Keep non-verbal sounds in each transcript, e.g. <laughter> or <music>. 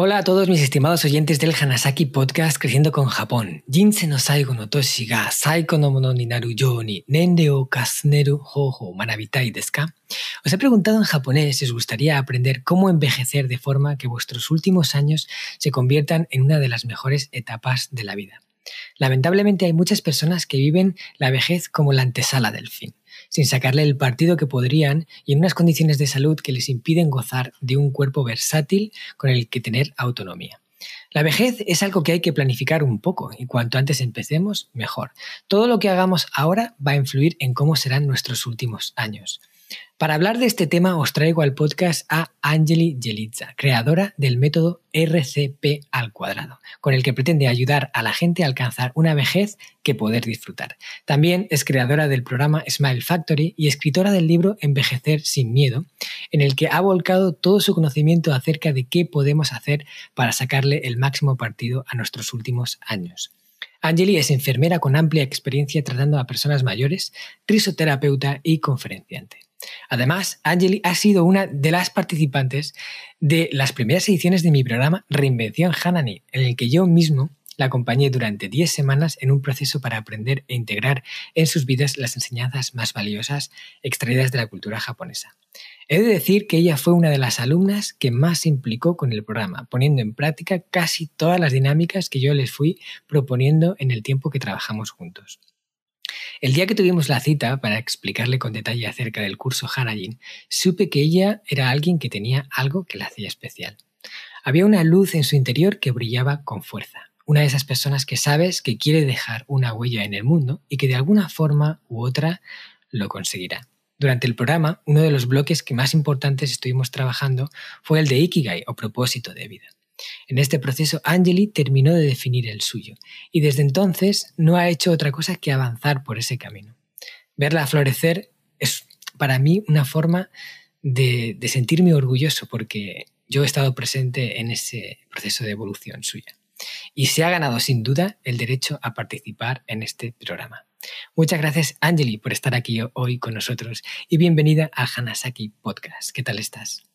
Hola a todos mis estimados oyentes del Hanasaki Podcast Creciendo con Japón. No no mono ni naru ni nende manabitai desu ka? Os he preguntado en japonés si os gustaría aprender cómo envejecer de forma que vuestros últimos años se conviertan en una de las mejores etapas de la vida. Lamentablemente hay muchas personas que viven la vejez como la antesala del fin sin sacarle el partido que podrían y en unas condiciones de salud que les impiden gozar de un cuerpo versátil con el que tener autonomía. La vejez es algo que hay que planificar un poco y cuanto antes empecemos, mejor. Todo lo que hagamos ahora va a influir en cómo serán nuestros últimos años. Para hablar de este tema os traigo al podcast a Angeli Jelitza, creadora del método RCP al cuadrado, con el que pretende ayudar a la gente a alcanzar una vejez que poder disfrutar. También es creadora del programa Smile Factory y escritora del libro Envejecer sin miedo, en el que ha volcado todo su conocimiento acerca de qué podemos hacer para sacarle el máximo partido a nuestros últimos años. Angeli es enfermera con amplia experiencia tratando a personas mayores, risoterapeuta y conferenciante. Además, Angeli ha sido una de las participantes de las primeras ediciones de mi programa Reinvención Hanani, en el que yo mismo la acompañé durante 10 semanas en un proceso para aprender e integrar en sus vidas las enseñanzas más valiosas extraídas de la cultura japonesa. He de decir que ella fue una de las alumnas que más se implicó con el programa, poniendo en práctica casi todas las dinámicas que yo les fui proponiendo en el tiempo que trabajamos juntos. El día que tuvimos la cita para explicarle con detalle acerca del curso Hanajin, supe que ella era alguien que tenía algo que la hacía especial. Había una luz en su interior que brillaba con fuerza. Una de esas personas que sabes que quiere dejar una huella en el mundo y que de alguna forma u otra lo conseguirá. Durante el programa, uno de los bloques que más importantes estuvimos trabajando fue el de Ikigai o propósito de vida. En este proceso, Angeli terminó de definir el suyo y desde entonces no ha hecho otra cosa que avanzar por ese camino. Verla florecer es para mí una forma de, sentirme orgulloso porque yo he estado presente en ese proceso de evolución suya y se ha ganado sin duda el derecho a participar en este programa. Muchas gracias, Angeli, por estar aquí hoy con nosotros y bienvenida a Hanasaki Podcast. ¿Qué tal estás?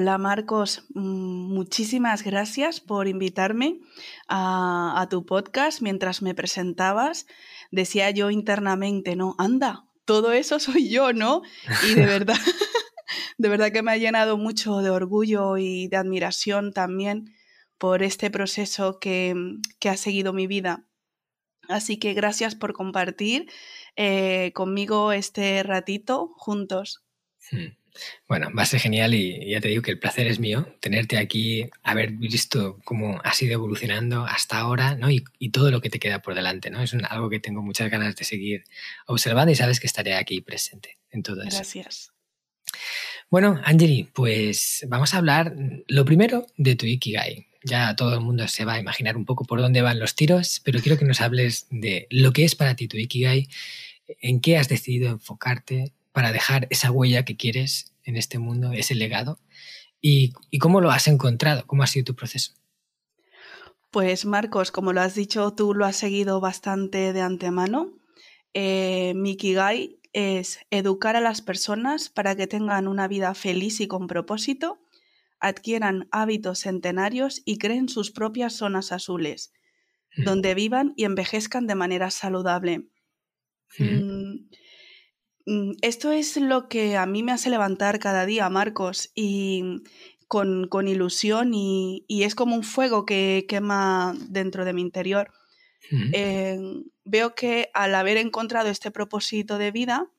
Hola Marcos, mm, muchísimas gracias por invitarme a, tu podcast mientras me presentabas. Decía yo internamente, no, anda, todo eso <laughs> soy yo, ¿no? Y de verdad, <laughs> de verdad que me ha llenado mucho de orgullo y de admiración también por este proceso que, ha seguido mi vida. Así que gracias por compartir eh, conmigo este ratito juntos. Hmm. Bueno, va a ser genial y ya te digo que el placer es mío tenerte aquí, haber visto cómo has ido evolucionando hasta ahora ¿no? y, todo lo que te queda por delante. ¿no? Es algo que tengo muchas ganas de seguir observando y sabes que estaré aquí presente en todo eso. Gracias. Bueno, Angeli, pues vamos a hablar lo primero de tu Ikigai. Ya todo el mundo se va a imaginar un poco por dónde van los tiros, pero quiero que nos hables de lo que es para ti tu Ikigai, en qué has decidido enfocarte, para dejar esa huella que quieres en este mundo, ese legado? ¿Y, cómo lo has encontrado? ¿Cómo ha sido tu proceso? Pues Marcos, como lo has dicho, tú lo has seguido bastante de antemano. Eh, Mikigai es educar a las personas para que tengan una vida feliz y con propósito, adquieran hábitos centenarios y creen sus propias zonas azules, donde vivan y envejezcan de manera saludable. Mm, esto es lo que a mí me hace levantar cada día, Marcos, y con, ilusión y, es como un fuego que quema dentro de mi interior. Eh, veo que al haber encontrado este propósito de vida,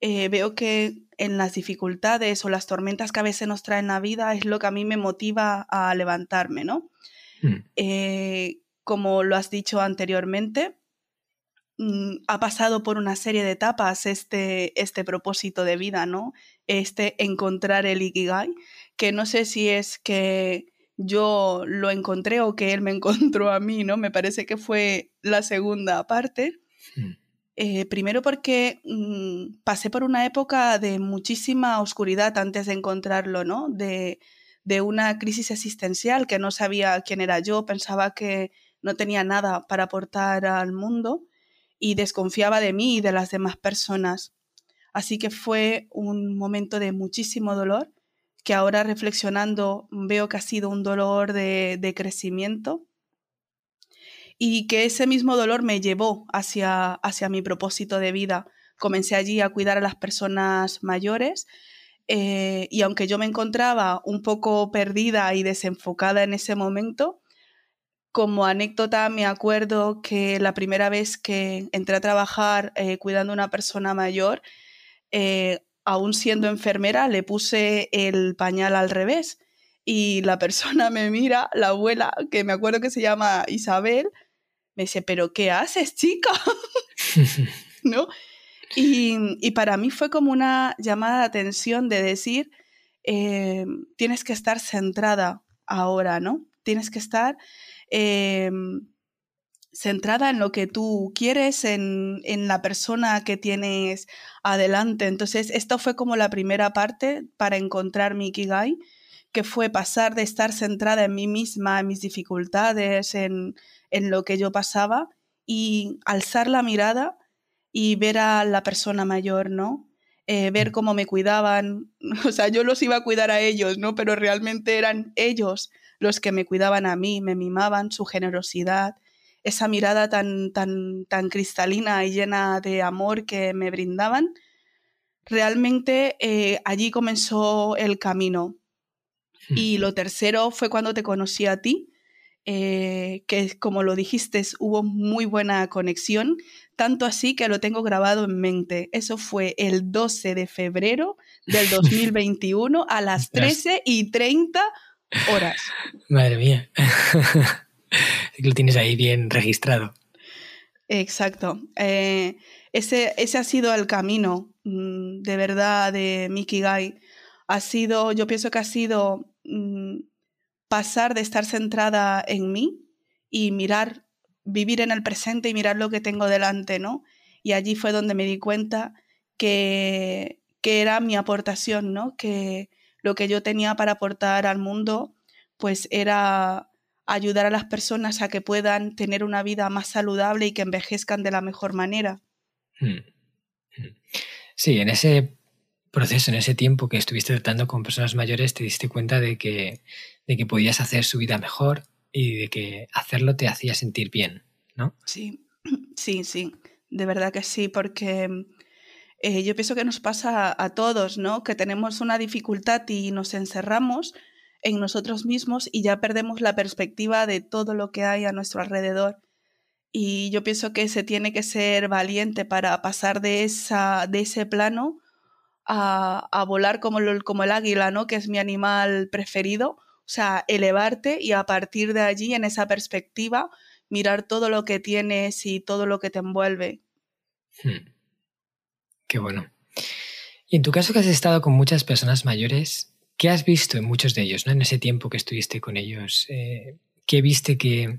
eh, veo que en las dificultades o las tormentas que a veces nos traen la vida es lo que a mí me motiva a levantarme, ¿no? Mm. Eh, como lo has dicho anteriormente, mm, ha pasado por una serie de etapas este, este propósito de vida, ¿no? Este encontrar el Ikigai, que no sé si es que yo lo encontré o que él me <laughs> encontró a mí, ¿no? Me parece que fue la segunda parte. Eh, primero porque mm, pasé por una época de muchísima oscuridad antes de encontrarlo, ¿no? De, de una crisis existencial que no sabía quién era yo, pensaba que no tenía nada para aportar al mundo y desconfiaba de mí y de las demás personas. Así que fue un momento de muchísimo dolor, que ahora reflexionando veo que ha sido un dolor de, de crecimiento y que ese mismo dolor me llevó hacia, hacia mi propósito de vida. Comencé allí a cuidar a las personas mayores eh, y aunque yo me encontraba un poco perdida y desenfocada en ese momento, como anécdota me acuerdo que la primera vez que entré a trabajar eh, cuidando a una persona mayor, eh, aún siendo enfermera, le puse el pañal al revés y la persona me mira, la abuela, que me acuerdo que se llama Isabel, me dice, pero ¿qué haces, chica? <laughs> ¿No? Y, para mí fue como una llamada de atención de decir, eh, tienes que estar centrada ahora, ¿no? Tienes que estar eh, centrada en lo que tú quieres, en, en, la persona que tienes adelante. Entonces, esto fue como la primera parte para encontrar mi Ikigai, que fue pasar de estar centrada en mí misma, en mis dificultades, en, en lo que yo pasaba, y alzar la mirada y ver a la persona mayor, ¿no? Eh, ver mm. cómo me cuidaban, <laughs> o sea, yo los iba a cuidar a ellos, ¿no? Pero realmente eran ellos los que me cuidaban a mí, me mimaban, su generosidad, esa mirada tan, tan, tan cristalina y llena de amor que me brindaban. Realmente eh, allí comenzó el camino. Y lo tercero fue cuando te conocí a ti, eh, que como lo dijiste, hubo muy buena conexión, tanto así que lo tengo grabado en mente. Eso fue el 12 de febrero del <laughs> 2021 a las 13 y 30 horas. <laughs> Madre mía. <laughs> lo tienes ahí bien registrado. Exacto. Eh, ese, ese, ha sido el camino mm, de verdad de Mickey Guy. Ha sido, yo pienso que ha sido mm, pasar de estar centrada en mí y mirar, vivir en el presente y mirar lo que tengo delante, ¿no? Y allí fue donde me di cuenta que, que era mi aportación, ¿no? Que lo que yo tenía para aportar al mundo, pues era ayudar a las personas a que puedan tener una vida más saludable y que envejezcan de la mejor manera. Hmm. Hmm. Sí, en ese proceso, en ese tiempo que estuviste tratando con personas mayores, te diste cuenta de que, de que podías hacer su vida mejor y de que hacerlo te hacía sentir bien, ¿no? Sí, <clears throat> sí, sí, de verdad que sí, porque eh, yo pienso que nos pasa a todos, ¿no? Que tenemos una dificultad y nos encerramos en nosotros mismos y ya perdemos la perspectiva de todo lo que hay a nuestro alrededor. Y yo pienso que se tiene que ser valiente para pasar de, esa, de ese plano a, volar como, como el águila, ¿no? Que es mi animal preferido. O sea, elevarte y a partir de allí, en esa perspectiva, mirar todo lo que tienes y todo lo que te envuelve. Hmm. Qué bueno. Y en tu caso que has estado con muchas personas mayores, ¿qué has visto en muchos de ellos, ¿no? en ese tiempo que estuviste con ellos? Eh, ¿Qué viste que,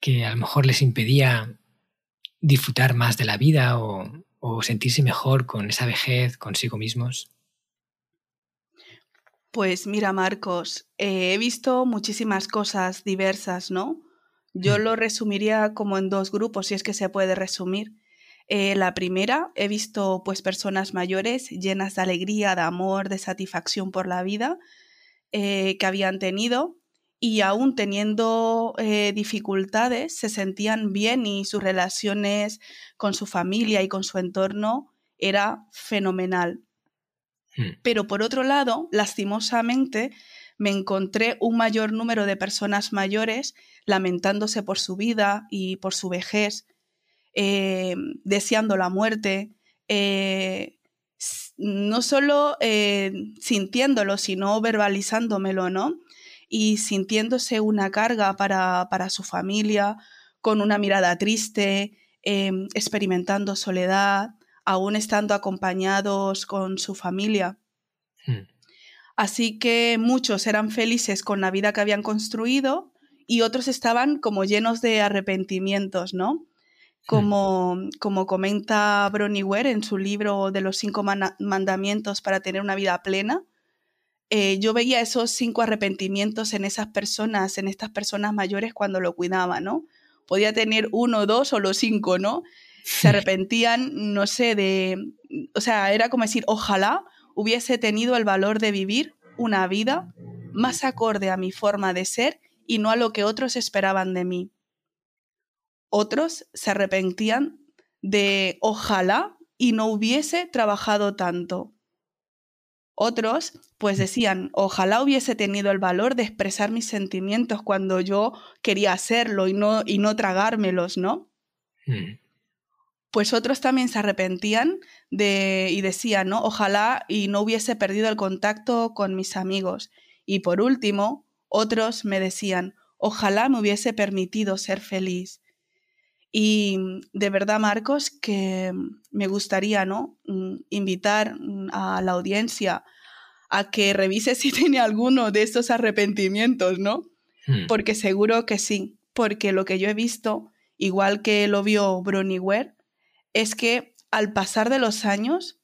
que a lo mejor les impedía disfrutar más de la vida o, o sentirse mejor con esa vejez consigo mismos? Pues mira, Marcos, eh, he visto muchísimas cosas diversas, ¿no? Yo mm. lo resumiría como en dos grupos, si es que se puede resumir. Eh, la primera, he visto pues personas mayores llenas de alegría, de amor, de satisfacción por la vida eh, que habían tenido y aún teniendo eh, dificultades se sentían bien y sus relaciones con su familia y con su entorno era fenomenal. Hmm. Pero por otro lado, lastimosamente, me encontré un mayor número de personas mayores lamentándose por su vida y por su vejez, eh, deseando la muerte, eh, no solo sintiéndolo, sino verbalizándomelo, ¿no? y sintiéndose una carga para, para su familia, con una mirada triste, em, experimentando soledad, aún estando acompañados con su familia. Hmm. Así que muchos eran felices con la vida que habían construido y otros estaban como llenos de arrepentimientos, ¿no? Como, como comenta Bronnie Ware en su libro de los cinco mandamientos para tener una vida plena, eh, yo veía esos cinco arrepentimientos en esas personas, en estas personas mayores cuando lo cuidaba, ¿no? Podía tener uno, dos o los cinco, ¿no? Se arrepentían, no sé, de... O sea, era como decir, ojalá hubiese tenido el valor de vivir una vida más acorde a mi forma de ser y no a lo que otros esperaban de mí. Otros se arrepentían de ojalá y no hubiese trabajado tanto. Otros, pues mm. decían, ojalá hubiese tenido el valor de expresar mis sentimientos cuando yo quería hacerlo y no, y no tragármelos, ¿no? Mm pues otros también se arrepentían de, y decían, ¿no? Ojalá y no hubiese perdido el contacto con mis amigos. Y por último, otros me decían, ojalá me hubiese permitido ser feliz. Y de verdad, Marcos, que me gustaría, ¿no? Mm, invitar mm, a la audiencia a que revise <laughs> si tiene alguno de estos arrepentimientos, ¿no? Hmm. Porque seguro que sí, porque lo que yo he visto, igual que lo vio Bronnie Ware, es que al pasar de los años,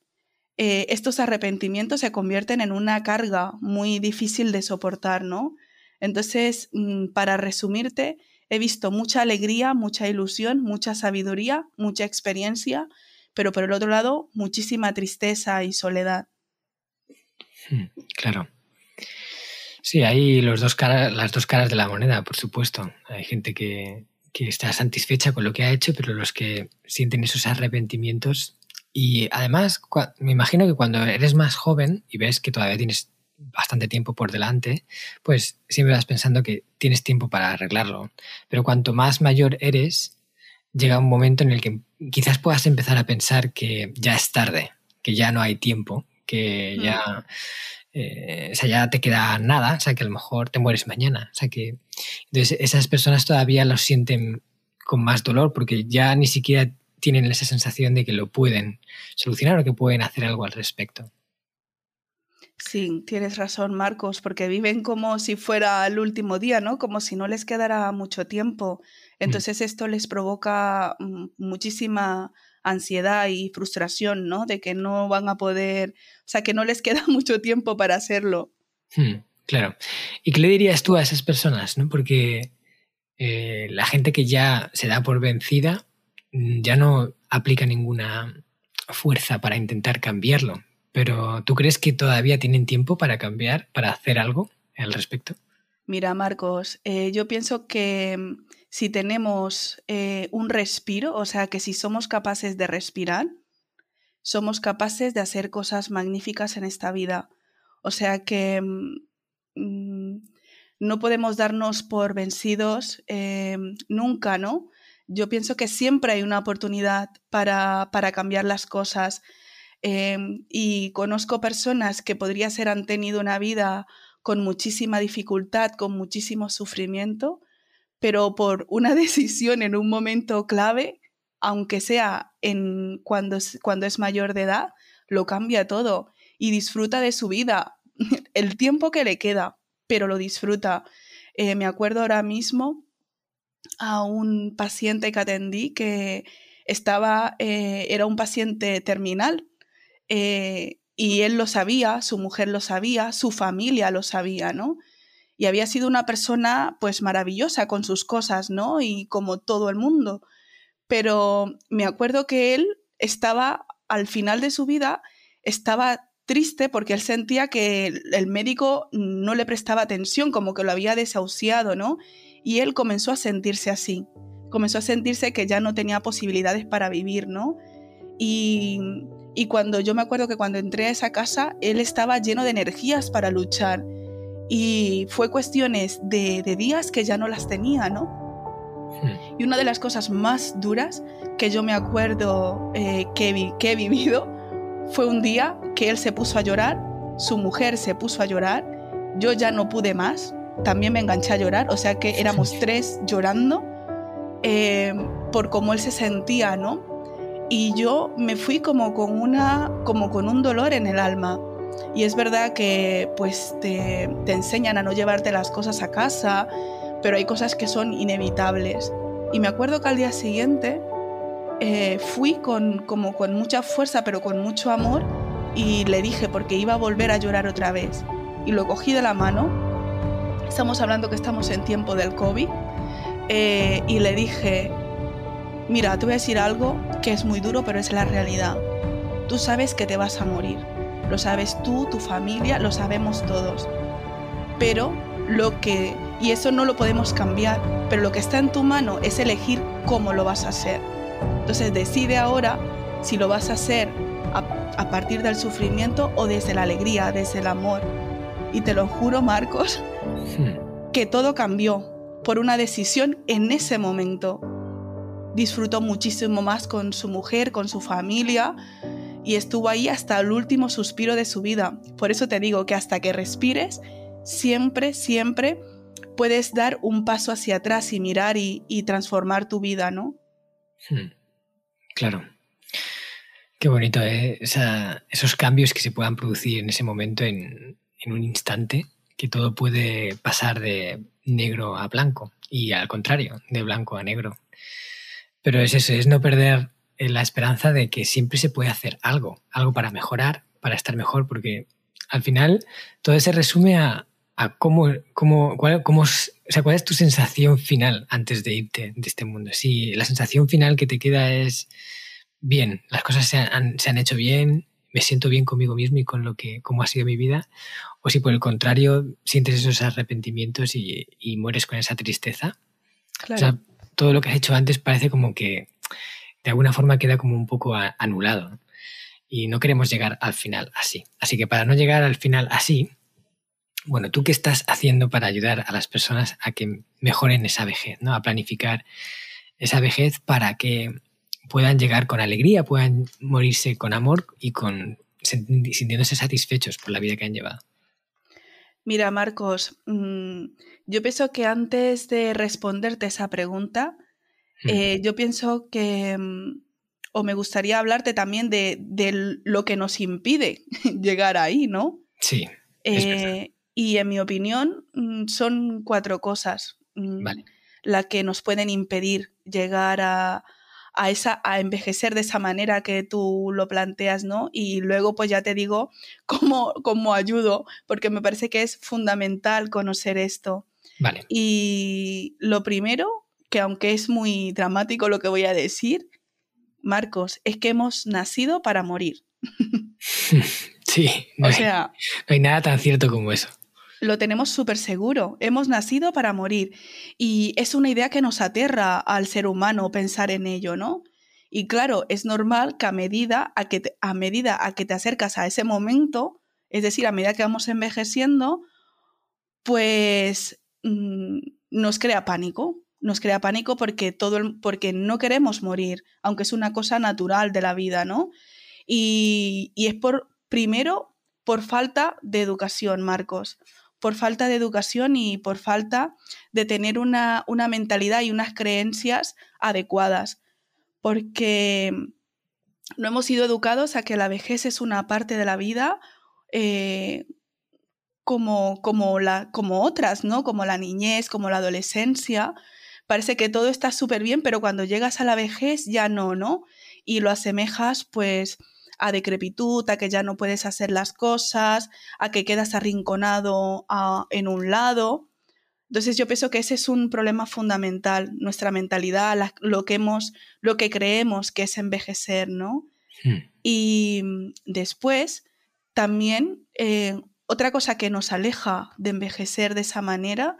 eh, estos arrepentimientos se convierten en una carga muy difícil de soportar, ¿no? Entonces, mm, para resumirte, he visto mucha alegría, mucha ilusión, mucha sabiduría, mucha experiencia, pero por el otro lado, muchísima tristeza y soledad. Hmm, claro. Sí, hay las dos caras de la moneda, por supuesto. Hay gente que, que está satisfecha con lo que ha hecho, pero los que sienten esos arrepentimientos. Y además, me imagino que cuando eres más joven y ves que todavía tienes bastante tiempo por delante, pues siempre vas pensando que tienes tiempo para arreglarlo. Pero cuanto más mayor eres, llega un momento en el que quizás puedas empezar a pensar que ya es tarde, que ya no hay tiempo, que ya eh, o sea, ya te queda nada, o sea, que a lo mejor te mueres mañana. O sea, que entonces esas personas todavía lo sienten con más dolor porque ya ni siquiera tienen esa sensación de que lo pueden solucionar o que pueden hacer algo al respecto. Sí, tienes razón, Marcos, porque viven como si fuera el último día, ¿no? Como si no les quedara mucho tiempo. Mm. Entonces esto les provoca mm, muchísima ansiedad y frustración, ¿no? De que no van a poder, o sea, que no les queda <laughs> mucho tiempo para hacerlo. Hmm, claro. ¿Y qué le dirías tú a esas personas, no? Porque eh, la gente que ya se da por vencida mm, ya no aplica ninguna fuerza para intentar cambiarlo. Pero ¿tú crees que todavía tienen tiempo para cambiar, para hacer algo al respecto? Mira, Marcos, eh, yo pienso que mm, si tenemos eh, un respiro, o sea, que si somos capaces de respirar, somos capaces de hacer cosas magníficas en esta vida. O sea que mm, mm, no podemos darnos por vencidos eh, nunca, ¿no? Yo pienso que siempre hay una oportunidad para, para cambiar las cosas. Y conozco personas que podría ser han tenido una vida con muchísima dificultad, con muchísimo sufrimiento, pero por una <laughs> decisión en un momento clave, aunque sea en cuando, cuando es mayor de edad, lo cambia todo y disfruta de su vida, <laughs> el tiempo que le queda, pero lo disfruta. Eh, me acuerdo ahora mismo a un paciente que atendí que estaba, eh, era un paciente terminal eh, y él lo sabía, su mujer lo sabía, su familia lo sabía, ¿no? Y había sido una persona pues maravillosa con sus cosas, ¿no? Y como todo el mundo. Pero me acuerdo que él estaba al final de su vida, estaba triste porque él sentía que el médico no le prestaba atención, como que lo había desahuciado, ¿no? Y él comenzó a sentirse así, comenzó a sentirse que ya no tenía posibilidades para vivir, ¿no? Y y cuando yo me acuerdo que cuando entré a esa casa, él estaba lleno de energías para luchar. Y fue cuestiones de, días que ya no las tenía, ¿no? Hmm. Y una de las cosas más duras que yo me acuerdo eh, que, que he vivido fue un día que él se puso a llorar, su mujer se puso a llorar, yo ya no pude más, también me enganché a llorar, o sea que éramos <laughs> tres llorando eh, por cómo él se sentía, ¿no? Y yo me fui como con, una, como con un dolor en el alma. Y es verdad que pues te, te enseñan a no llevarte las cosas a casa, pero hay cosas que son inevitables. Y me acuerdo que al día siguiente eh, fui con, como con mucha fuerza, pero con mucho amor, y le dije, porque iba a volver a llorar otra vez. Y lo cogí de la mano, estamos hablando que estamos en tiempo del COVID, eh, y le dije, mira, te voy a decir algo que es muy duro, pero es la realidad. Tú sabes que te vas a morir. Lo sabes tú, tu familia, lo sabemos todos. Pero lo que, y eso no lo podemos cambiar, pero lo que está en tu mano es elegir cómo lo vas a hacer. Entonces decide ahora si lo vas a hacer a, partir del sufrimiento o desde la alegría, desde el amor. Y te lo juro, Marcos, hmm. que todo cambió por una decisión en ese momento. Disfrutó muchísimo más con su mujer, con su familia y estuvo ahí hasta el último suspiro de su vida. Por eso te digo que hasta que respires, siempre, siempre puedes dar un paso hacia atrás y mirar y, transformar tu vida, ¿no? Hmm. Claro. Qué bonito, ¿eh? esos cambios que se puedan producir en ese momento, en, un instante, que todo puede pasar de negro a blanco y al contrario, de blanco a negro. Pero es eso, es no perder eh, la esperanza de que siempre se puede hacer algo, algo para mejorar, para estar mejor, porque al final todo se resume a, a cómo, cómo, cuál, cómo, o sea, cuál es tu sensación final antes de irte de este mundo. Si la sensación final que te queda es bien, las cosas se han, se han hecho bien, me siento bien conmigo mismo y con lo que, cómo ha sido mi vida, o si por el contrario sientes esos arrepentimientos y, y mueres con esa tristeza. O sea, todo lo que has hecho antes parece como que de alguna forma queda como un poco anulado. Y no queremos llegar al final así. Así que para no llegar al final así, bueno, ¿tú qué estás haciendo para ayudar a las personas a que mejoren esa vejez, ¿no? a planificar esa vejez para que puedan llegar con alegría, puedan morirse con amor y con sintiéndose satisfechos por la vida que han llevado? Mira, Marcos, mm, yo pienso que antes de responderte esa pregunta, hmm. eh, yo pienso que, mm, o me gustaría hablarte también de, lo que nos impide <laughs> llegar ahí, ¿no? Sí. Eh, y en mi opinión mm, son cuatro cosas mm, las que nos pueden impedir llegar a, esa, a envejecer de esa manera que tú lo planteas, ¿no? Y luego pues ya te digo <laughs> cómo, cómo ayudo, porque me parece que es fundamental conocer esto. Vale. Y lo primero, que aunque es muy dramático lo que voy a decir, Marcos, es que hemos nacido para morir. <laughs> Sí, o sea, no hay nada tan cierto como eso lo tenemos súper seguro. Hemos nacido para morir. Y es una idea que nos aterra al ser humano pensar en ello, ¿no? Y claro, es normal que a medida a que te, a medida a que te acercas a ese momento, es decir, a medida que vamos envejeciendo, pues mm, nos crea pánico. Nos crea pánico porque, todo porque no queremos morir, aunque es una cosa natural de la vida, ¿no? Y, y es por, primero, por falta de educación, Marcos por falta de educación y por falta de tener una, mentalidad y unas creencias adecuadas, porque no hemos sido educados a que la vejez es una parte de la vida eh, como, como, la, como otras, ¿no? Como la niñez, como la adolescencia. Parece que todo está súper bien, pero cuando llegas a la vejez ya no, ¿no? Y lo asemejas, pues, a decrepitud, a que ya no puedes hacer las cosas, a que quedas arrinconado en un lado. Entonces yo pienso que ese es un problema fundamental, nuestra mentalidad, lo que hemos, lo que creemos que es envejecer, ¿no? Hmm. Y mm, después, también, eh, otra cosa que nos aleja de envejecer de esa manera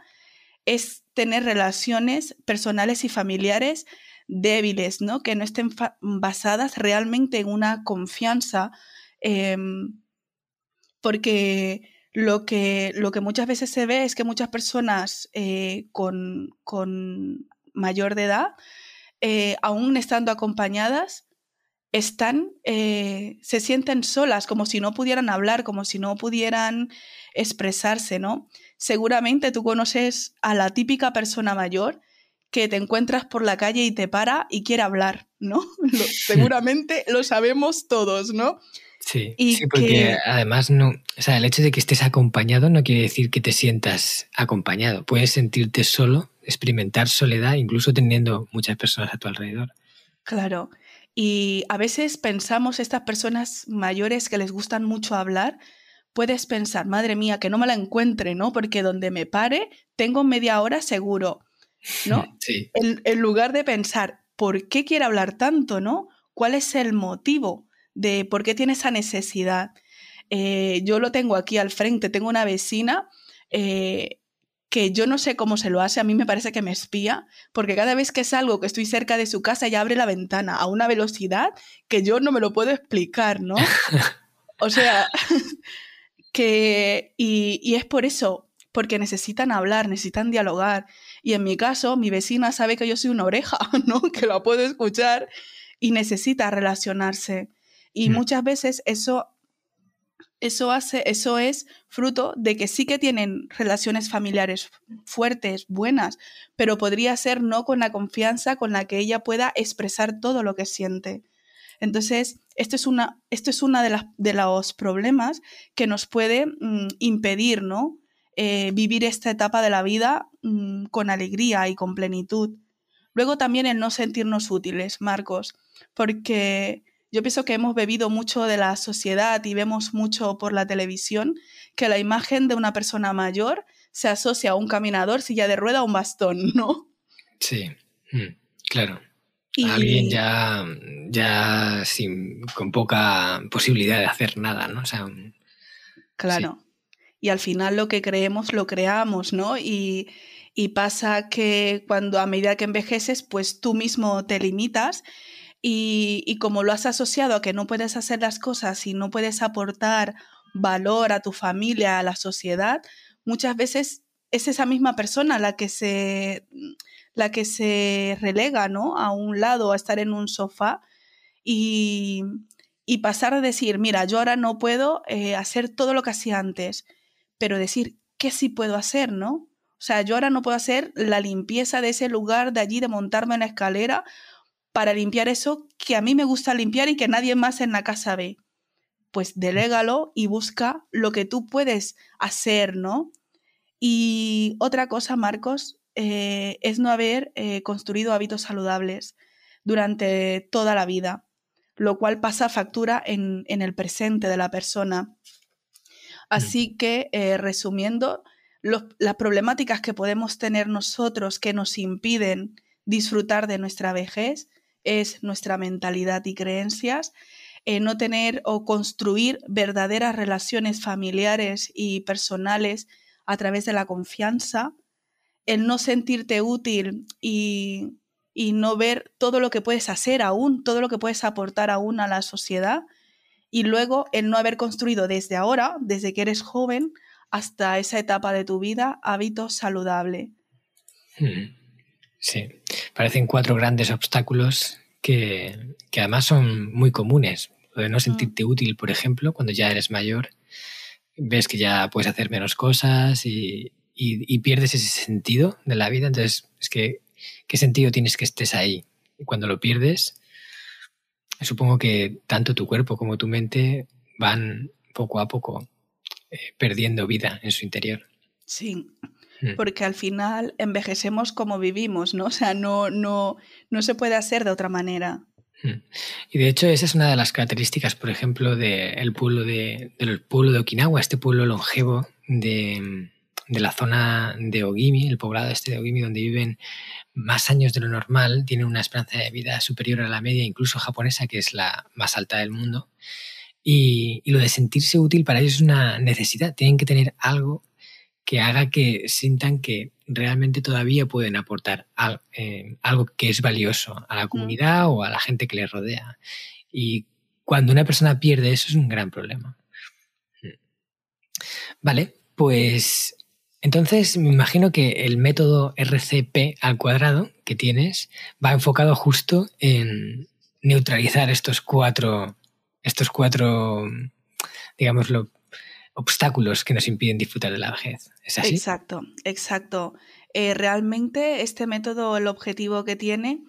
es tener relaciones personales y familiares débiles, ¿no? Que no estén basadas realmente en una confianza, em, porque lo que, lo que muchas veces se ve es que muchas personas eh, con, mayor de edad, eh, aún estando acompañadas, están, eh, se sienten solas, como si no pudieran hablar, como si no pudieran expresarse, ¿no? Seguramente tú conoces a la típica persona mayor que te encuentras por la calle y te para y quiere hablar, ¿no? <laughs> seguramente lo sabemos todos, ¿no? Sí, sí porque además no, o sea, el hecho de que estés acompañado no quiere decir que te sientas acompañado. Puedes sentirte solo, experimentar soledad, incluso teniendo muchas personas a tu alrededor. Claro. Y a veces pensamos estas personas mayores que les gustan mucho hablar, puedes pensar, madre mía, que no me la encuentre, ¿no? Porque donde me pare, tengo media hora seguro, ¿no? <laughs> Sí. En, lugar de pensar, ¿por qué quiere hablar tanto, ¿no? ¿Cuál es el motivo de por qué tiene esa necesidad? Eh, yo lo tengo aquí al frente, tengo una vecina eh, que yo no sé cómo se lo hace, a mí me parece que me espía, porque cada vez que salgo, que estoy cerca de su casa, ella abre la ventana a una velocidad que yo no me lo puedo explicar, ¿no? <laughs> o sea, <laughs> que... Y, y, es por eso, porque necesitan hablar, necesitan dialogar. Y en mi caso, mi vecina sabe que yo soy una oreja, <laughs> ¿no? Que la puedo escuchar y necesita relacionarse. Y mm. muchas veces eso eso, hace, eso es fruto de que sí que tienen relaciones familiares fuertes, buenas, pero podría ser no con la confianza con la que ella pueda expresar todo lo que siente. Entonces, esto es una, esto es una de, las, de los problemas que nos puede mm, impedir ¿no? Eh, vivir esta etapa de la vida mm, con alegría y con plenitud. Luego también el no sentirnos útiles, Marcos, porque yo pienso que hemos bebido mucho de la sociedad y vemos mucho por la televisión que la imagen de una persona mayor se asocia a un caminador, silla de rueda o un bastón, <laughs> ¿no? Sí, mm, claro. Alguien ya, ya sin, con poca posibilidad de hacer nada, ¿no? claro. Y al final lo que creemos lo creamos, ¿no? Y, y pasa que cuando a medida que envejeces, pues tú mismo te limitas y, como lo has asociado a que no puedes hacer las cosas y no puedes aportar valor a tu familia, a la sociedad, muchas veces es esa misma persona la que se, la que se relega ¿no? a un lado, a estar en un sofá y, pasar a decir, mira, yo ahora no puedo eh, hacer todo lo que hacía antes, pero decir, ¿qué sí puedo hacer, no? O sea, yo ahora no puedo hacer la limpieza de ese lugar, de allí, de montarme en la escalera para limpiar eso que a mí me gusta limpiar y que nadie más en la casa ve. Pues delégalo y busca lo que tú puedes hacer, ¿no? Y otra cosa, Marcos, eh, es no haber eh, construido hábitos saludables durante toda la vida, lo cual pasa factura en, el presente de la persona. Así que, eh, resumiendo, las problemáticas que podemos tener nosotros que nos impiden disfrutar de nuestra vejez es nuestra mentalidad y creencias, eh, no tener o construir verdaderas relaciones familiares y personales a través de la confianza, el no sentirte útil y, y no ver todo lo que puedes hacer aún, todo lo que puedes aportar aún a la sociedad, y luego el no haber construido desde ahora, desde que eres joven, hasta esa etapa de tu vida, hábitos saludables. Hmm. Sí, parecen cuatro grandes obstáculos que, además son muy comunes. Lo de no sentirte mm. útil, por ejemplo, cuando ya eres mayor, ves que ya puedes hacer menos cosas y, pierdes ese sentido de la vida. Entonces, es que, ¿qué sentido tienes que estés ahí? Y cuando lo pierdes, supongo que tanto tu cuerpo como tu mente van poco a poco eh, perdiendo vida en su interior. Sí, Mm. porque al final envejecemos como vivimos, ¿no? O sea, no, no, no se puede hacer de otra manera. Mm. Y de hecho esa es una de las características, por ejemplo, del pueblo de, del pueblo de Okinawa, este pueblo longevo de, de, la zona de Ogimi, el poblado este de Ogimi, donde viven más años de lo normal, tienen una esperanza de vida superior a la media, incluso japonesa, que es la más alta del mundo. Y, y lo de sentirse útil para ellos es una necesidad, tienen que tener algo que haga que sientan que realmente todavía pueden aportar eh, algo que es valioso a la comunidad o a la gente que les rodea. Y cuando una persona pierde eso es un gran problema. Vale, pues entonces me imagino que el método RCP al cuadrado que tienes va enfocado justo en neutralizar estos cuatro, estos cuatro, digámoslo, obstáculos que nos impiden disfrutar de la vejez. ¿Es así? Exacto, exacto. Eh, realmente este método, el objetivo que tiene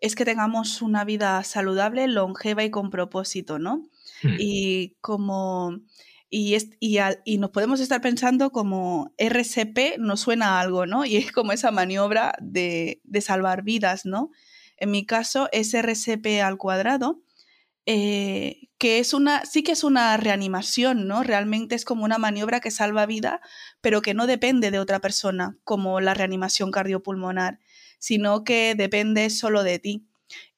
es que tengamos una vida saludable, longeva y con propósito, ¿no? Hmm. Y como y, y, nos podemos estar pensando como RCP nos suena algo, ¿no? Y es como esa maniobra de, salvar vidas, ¿no? En mi caso es RCP al cuadrado, eh, que es una, sí que es una reanimación, ¿no? Realmente es como una maniobra que salva vida, pero que no depende de otra persona, como la reanimación cardiopulmonar, sino que depende solo de ti.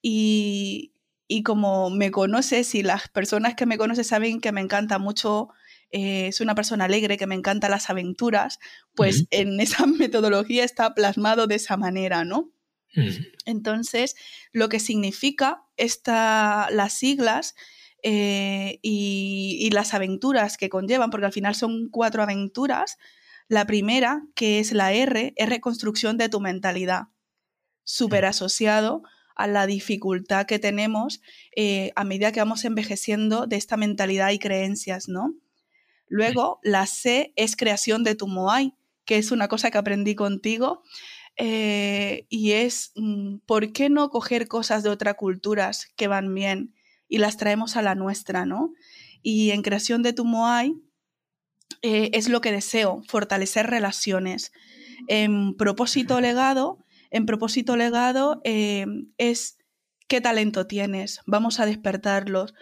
Y, y como me conoces y las personas que me conocen saben que me encanta mucho, eh, soy una persona alegre, que me encantan las aventuras, pues en <laughs> esa metodología está plasmado de esa manera, ¿no? Entonces, lo que significa esta, las siglas eh, y, y, las aventuras que conllevan, porque al final son cuatro aventuras. La primera, que es la R, es reconstrucción de tu mentalidad, súper asociado a la dificultad que tenemos eh, a medida que vamos envejeciendo de esta mentalidad y creencias, ¿no? Luego, la C es creación de tu Moai, que es una cosa que aprendí contigo, eh, y es, mm, ¿por qué no coger cosas de otras culturas que van bien y las traemos a la nuestra, ¿no? Y en creación de tu Moai eh, es lo que deseo, fortalecer relaciones. En propósito legado, en propósito legado eh, es qué talento tienes, vamos a despertarlos,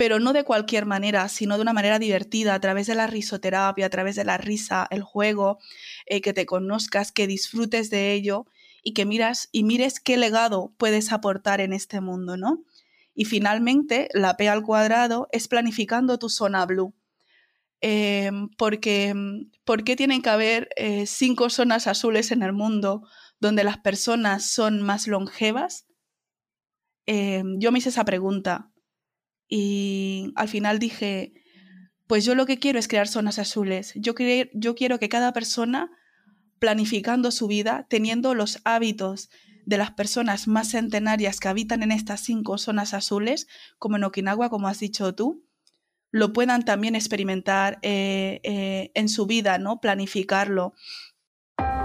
pero no de cualquier manera, sino de una manera divertida, a través de la risoterapia, a través de la risa, el juego, eh, que te conozcas, que disfrutes de ello y que miras y mires qué legado puedes aportar en este mundo, ¿no? Y finalmente, la P al cuadrado es planificando tu zona blue. Em, porque, ¿Por qué tienen que haber eh, cinco zonas azules en el mundo donde las personas son más longevas? Eh, yo me hice esa pregunta y al final dije, pues yo lo que quiero es crear zonas azules. Yo, yo quiero que cada persona, planificando su vida, teniendo los hábitos de las personas más centenarias que habitan en estas cinco zonas azules, como en Okinawa, como has dicho tú, lo puedan también experimentar eh, eh, en su vida, ¿no? Planificarlo.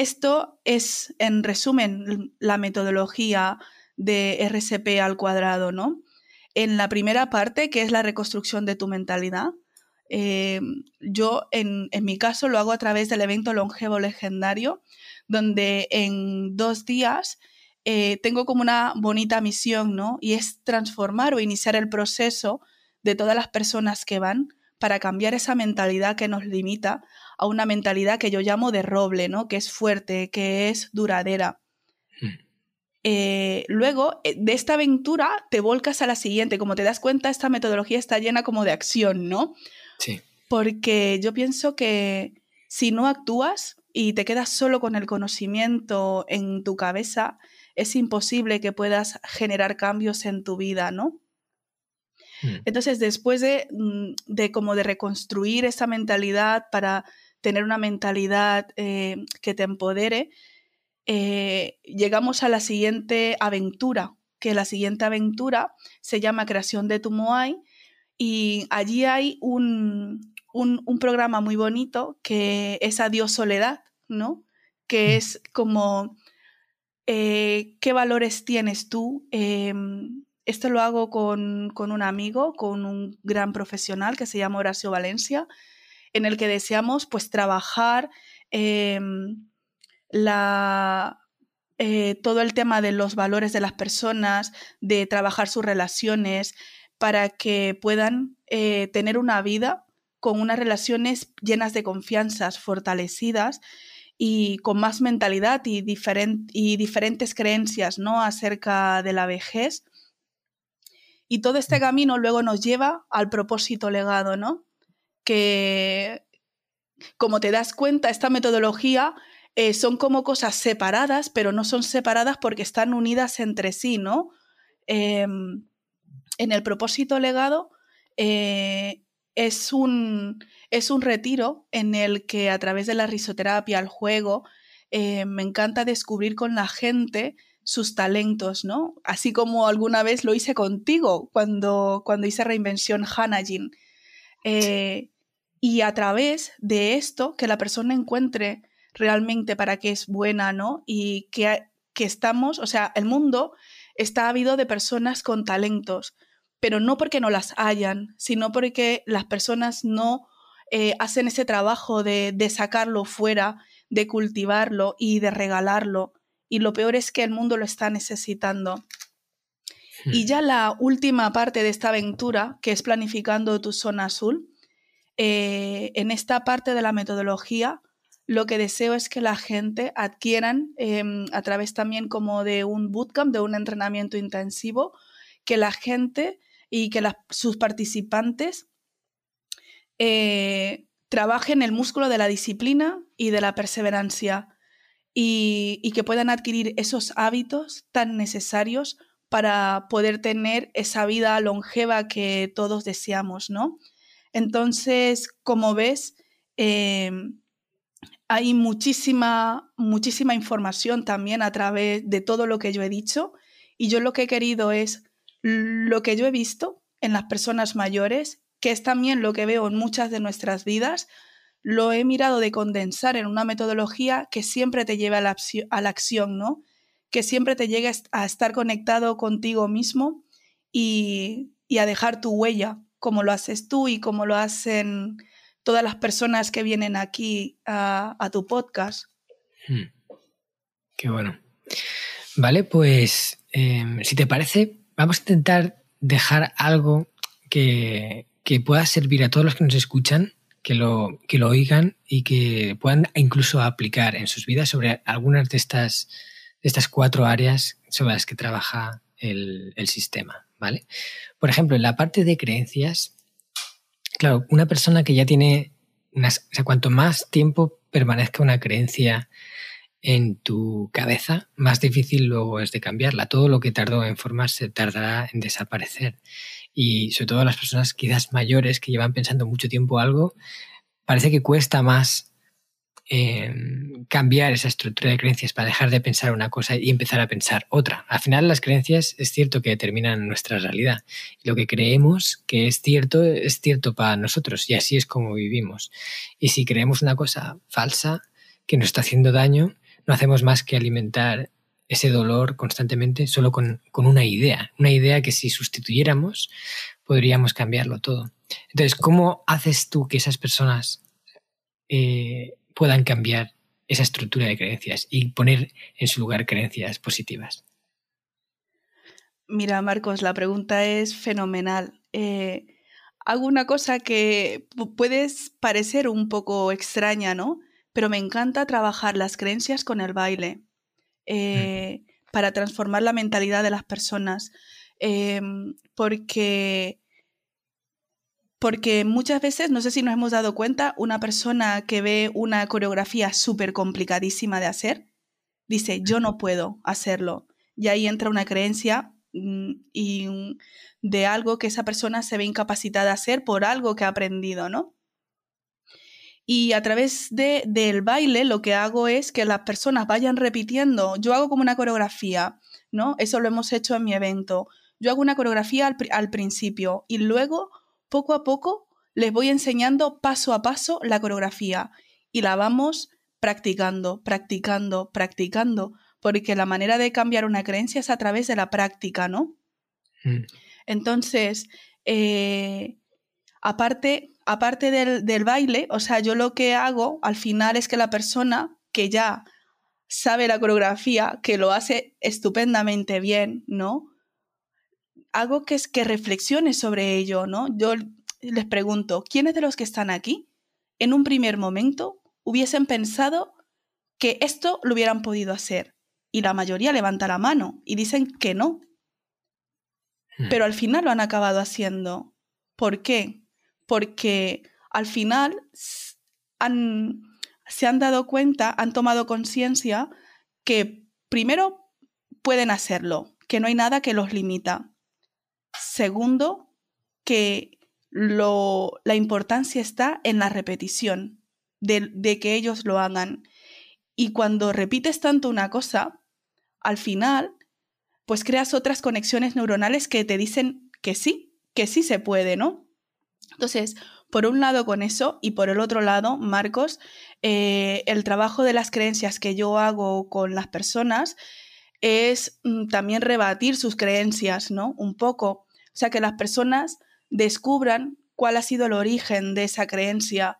esto es, en resumen, la metodología de RCP al cuadrado, ¿no? En la primera parte, que es la reconstrucción de tu mentalidad, eh, yo en, mi caso lo hago a través del evento Longevo Legendario, donde en dos días eh, tengo como una bonita misión, ¿no? Y es transformar o iniciar el proceso de todas las personas que van para cambiar esa mentalidad que nos limita a una mentalidad que yo llamo de roble, ¿no? Que es fuerte, que es duradera. Hmm. Eh, luego, eh, de esta aventura te volcas a la siguiente. Como te das cuenta, esta metodología está llena como de acción, ¿no? Sí. Porque yo pienso que si no actúas y te quedas solo con el conocimiento en tu cabeza, es imposible que puedas generar cambios en tu vida, ¿no? Mm. Entonces, después mm, de, como de reconstruir esa mentalidad para tener una mentalidad eh, que te empodere, eh, llegamos a la siguiente aventura, que la siguiente aventura se llama Creación de tu Moai y allí hay un, programa muy bonito que es Adiós Soledad, ¿no? Que mm. es como, eh, ¿qué valores tienes tú? Esto lo hago con, un amigo, con un gran profesional que se llama Horacio Valencia, en el que deseamos pues trabajar em, eh, todo el tema de los valores de las personas, de trabajar sus relaciones, para que puedan eh, tener una vida con unas relaciones llenas de confianzas, fortalecidas y con más mentalidad y, y diferentes creencias ¿no? acerca de la vejez. Y todo este mm. camino luego nos lleva al propósito legado, ¿no? Que, como te das cuenta, esta metodología eh, son como cosas separadas, pero no son separadas porque están unidas entre sí, ¿no? Em, en el propósito legado eh, es, un, es un retiro en el que a través de la risoterapia, el juego, eh, me encanta descubrir con la gente sus talentos, ¿no? Así como alguna vez lo hice contigo cuando, cuando hice Reinvención Hanajin. y a través de esto, que la persona encuentre realmente para qué es buena, ¿no? Y que, que estamos, o sea, el mundo está habido de personas con talentos, pero no porque no las hayan, sino porque las personas no eh, hacen ese trabajo de, de sacarlo fuera, de cultivarlo y de regalarlo. Y lo peor es que el mundo lo está necesitando. Y hmm. ya la última parte de esta aventura, que es planificando tu zona azul, eh, en esta parte de la metodología lo que deseo es que la gente adquieran em, a través también como de un bootcamp, de un entrenamiento intensivo, que la gente y que sus participantes eh, trabajen el músculo de la disciplina y de la perseverancia y, que puedan adquirir esos hábitos tan necesarios para poder tener esa vida longeva que todos deseamos, ¿no? Entonces, como ves, em, hay muchísima, muchísima información también a través de todo lo que yo he dicho y yo lo que he querido es lo que yo he visto en las personas mayores, que es también lo que veo en muchas de nuestras vidas, lo he mirado de condensar en una metodología que siempre te lleve a la, a la acción, ¿no? Que siempre te llegue a estar conectado contigo mismo y, y a dejar tu huella, como lo haces tú y como lo hacen todas las personas que vienen aquí a, tu podcast. Hmm. Qué bueno. Vale, pues em, si te parece, vamos a intentar dejar algo que, pueda servir a todos los que nos escuchan, que lo, que lo oigan y que puedan incluso aplicar en sus vidas sobre algunas de estas, estas cuatro áreas sobre las que trabaja el, el sistema. ¿vale? Por ejemplo, en la parte de creencias, Claro, una persona que ya tiene, cuanto más tiempo permanezca una creencia en tu cabeza, más difícil luego es de cambiarla. Todo lo que tardó en formarse tardará en desaparecer. Y sobre todo las personas quizás mayores que llevan pensando mucho tiempo algo, parece que cuesta más cambiar esa estructura de creencias para dejar de pensar una cosa y empezar a pensar otra. Al final las creencias es cierto que determinan nuestra realidad. Lo que creemos que es cierto es cierto para nosotros y así es como vivimos. Y si creemos una cosa falsa que nos está haciendo daño, no hacemos más que alimentar ese dolor constantemente solo con, una idea. Una idea que si sustituyéramos podríamos cambiarlo todo. Entonces, ¿cómo haces tú que esas personas eh, puedan cambiar esa estructura de creencias y poner en su lugar creencias positivas? Mira, Marcos, la pregunta es fenomenal. Eh, hago una cosa que puede parecer un poco extraña, ¿no? Pero me encanta trabajar las creencias con el baile eh, para transformar la mentalidad de las personas. Em, porque porque muchas veces, no sé si nos hemos dado cuenta, una persona que ve una coreografía súper complicadísima de hacer, dice, yo no puedo hacerlo. Y ahí entra una creencia mm, y de algo que esa persona se ve incapacitada a hacer por algo que ha aprendido, ¿no? Y a través de, del baile lo que hago es que las personas vayan repitiendo. Yo hago como una coreografía, ¿no? Eso lo hemos hecho en mi evento. Yo hago una coreografía al, al principio y luego poco a poco les voy enseñando paso a paso la coreografía y la vamos practicando, practicando, practicando, porque la manera de cambiar una creencia es a través de la práctica, ¿no? Mm. Entonces, eh, aparte, aparte del, del, baile, o sea, yo lo que hago al final es que la persona que ya sabe la coreografía, que lo hace estupendamente bien, ¿no? Algo que es que reflexione sobre ello, ¿no? Yo les pregunto, ¿quiénes de los que están aquí en un primer momento hubiesen pensado que esto lo hubieran podido hacer? Y la mayoría levanta la mano y dicen que no. Hmm. Pero al final lo han acabado haciendo. ¿Por qué? Porque al final se han dado cuenta, han tomado conciencia que primero pueden hacerlo, que no hay nada que los limita. Segundo, que la importancia está en la repetición, de, de que ellos lo hagan. Y cuando repites tanto una cosa, al final, pues creas otras conexiones neuronales que te dicen que sí, que sí se puede, ¿no? Entonces, por un lado con eso y por el otro lado, Marcos, eh, el trabajo de las creencias que yo hago con las personas es mm, también rebatir sus creencias, ¿no? Un poco. O sea, que las personas descubran cuál ha sido el origen de esa creencia,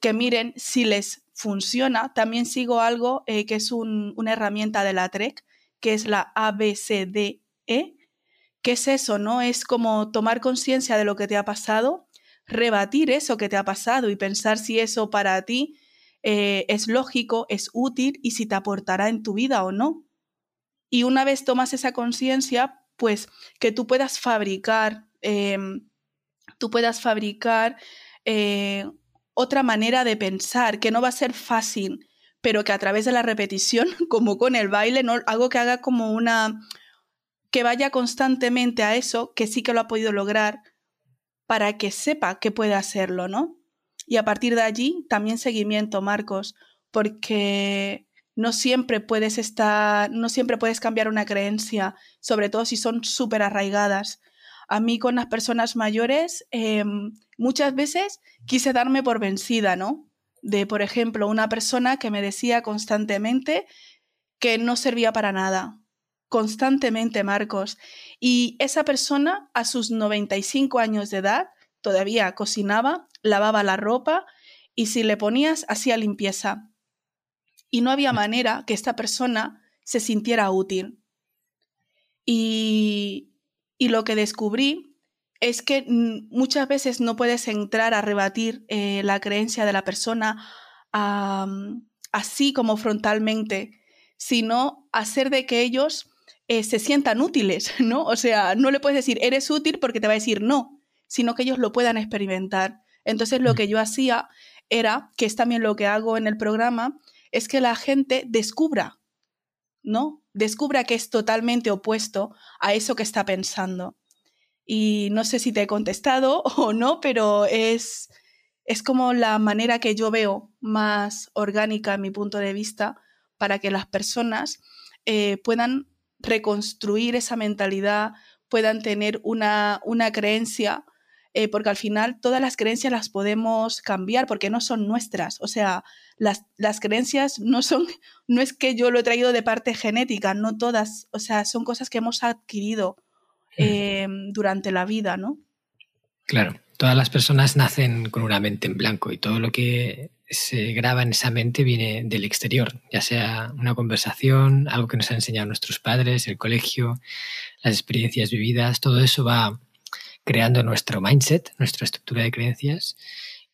que miren si les funciona. También sigo algo eh, que es una herramienta de la TREC, que es la ABCDE. ¿Qué es eso? ¿No? Es como tomar conciencia de lo que te ha pasado rebatir eso que te ha pasado y pensar si eso para ti eh, es lógico, es útil y si te aportará en tu vida o no. Y una vez tomas esa conciencia, pues que tú puedas fabricar, em, tú puedas fabricar eh, otra manera de pensar, que no va a ser fácil, pero que a través de la repetición, <laughs> como con el baile, ¿no? algo que haga como una, que vaya constantemente a eso, que sí que lo ha podido lograr, para que sepa que puede hacerlo, ¿no? Y a partir de allí también seguimiento, Marcos, porque no siempre puedes estar, no siempre puedes cambiar una creencia, sobre todo si son súper arraigadas. A mí con las personas mayores em, muchas veces quise darme por vencida, ¿no? De, por ejemplo, una persona que me decía constantemente que no servía para nada, constantemente, Marcos. Y esa persona a sus 95 años de edad todavía cocinaba, lavaba la ropa y si le ponías hacía limpieza. Y no había manera que esta persona se sintiera útil. Y, y lo que descubrí es que muchas veces no puedes entrar a rebatir eh, la creencia de la persona así como frontalmente, sino hacer de que ellos eh, se sientan útiles, <laughs> ¿no? O sea, no le puedes decir, eres útil porque te va a decir no, sino que ellos lo puedan experimentar. Entonces, lo mm. que yo hacía era, que es también lo que hago en el programa, es que la gente descubra, ¿no? Descubra que es totalmente opuesto a eso que está pensando. Y no sé si te he contestado <laughs> o no, pero es, es como la manera que yo veo más orgánica en mi punto de vista para que las personas eh, puedan reconstruir esa mentalidad, puedan tener una, una creencia, eh, porque al final todas las creencias las podemos cambiar porque no son nuestras. O sea, las, las, creencias no son, <laughs> no es que yo lo he traído de parte genética, no todas, o sea, son cosas que hemos adquirido mm. eh, durante la vida, ¿no? Claro, todas las personas nacen con una mente en blanco y todo lo que se graba en esa mente viene del exterior, ya sea una conversación, algo que nos han enseñado nuestros padres, el colegio, las experiencias vividas, todo eso va creando nuestro mindset, nuestra estructura de creencias.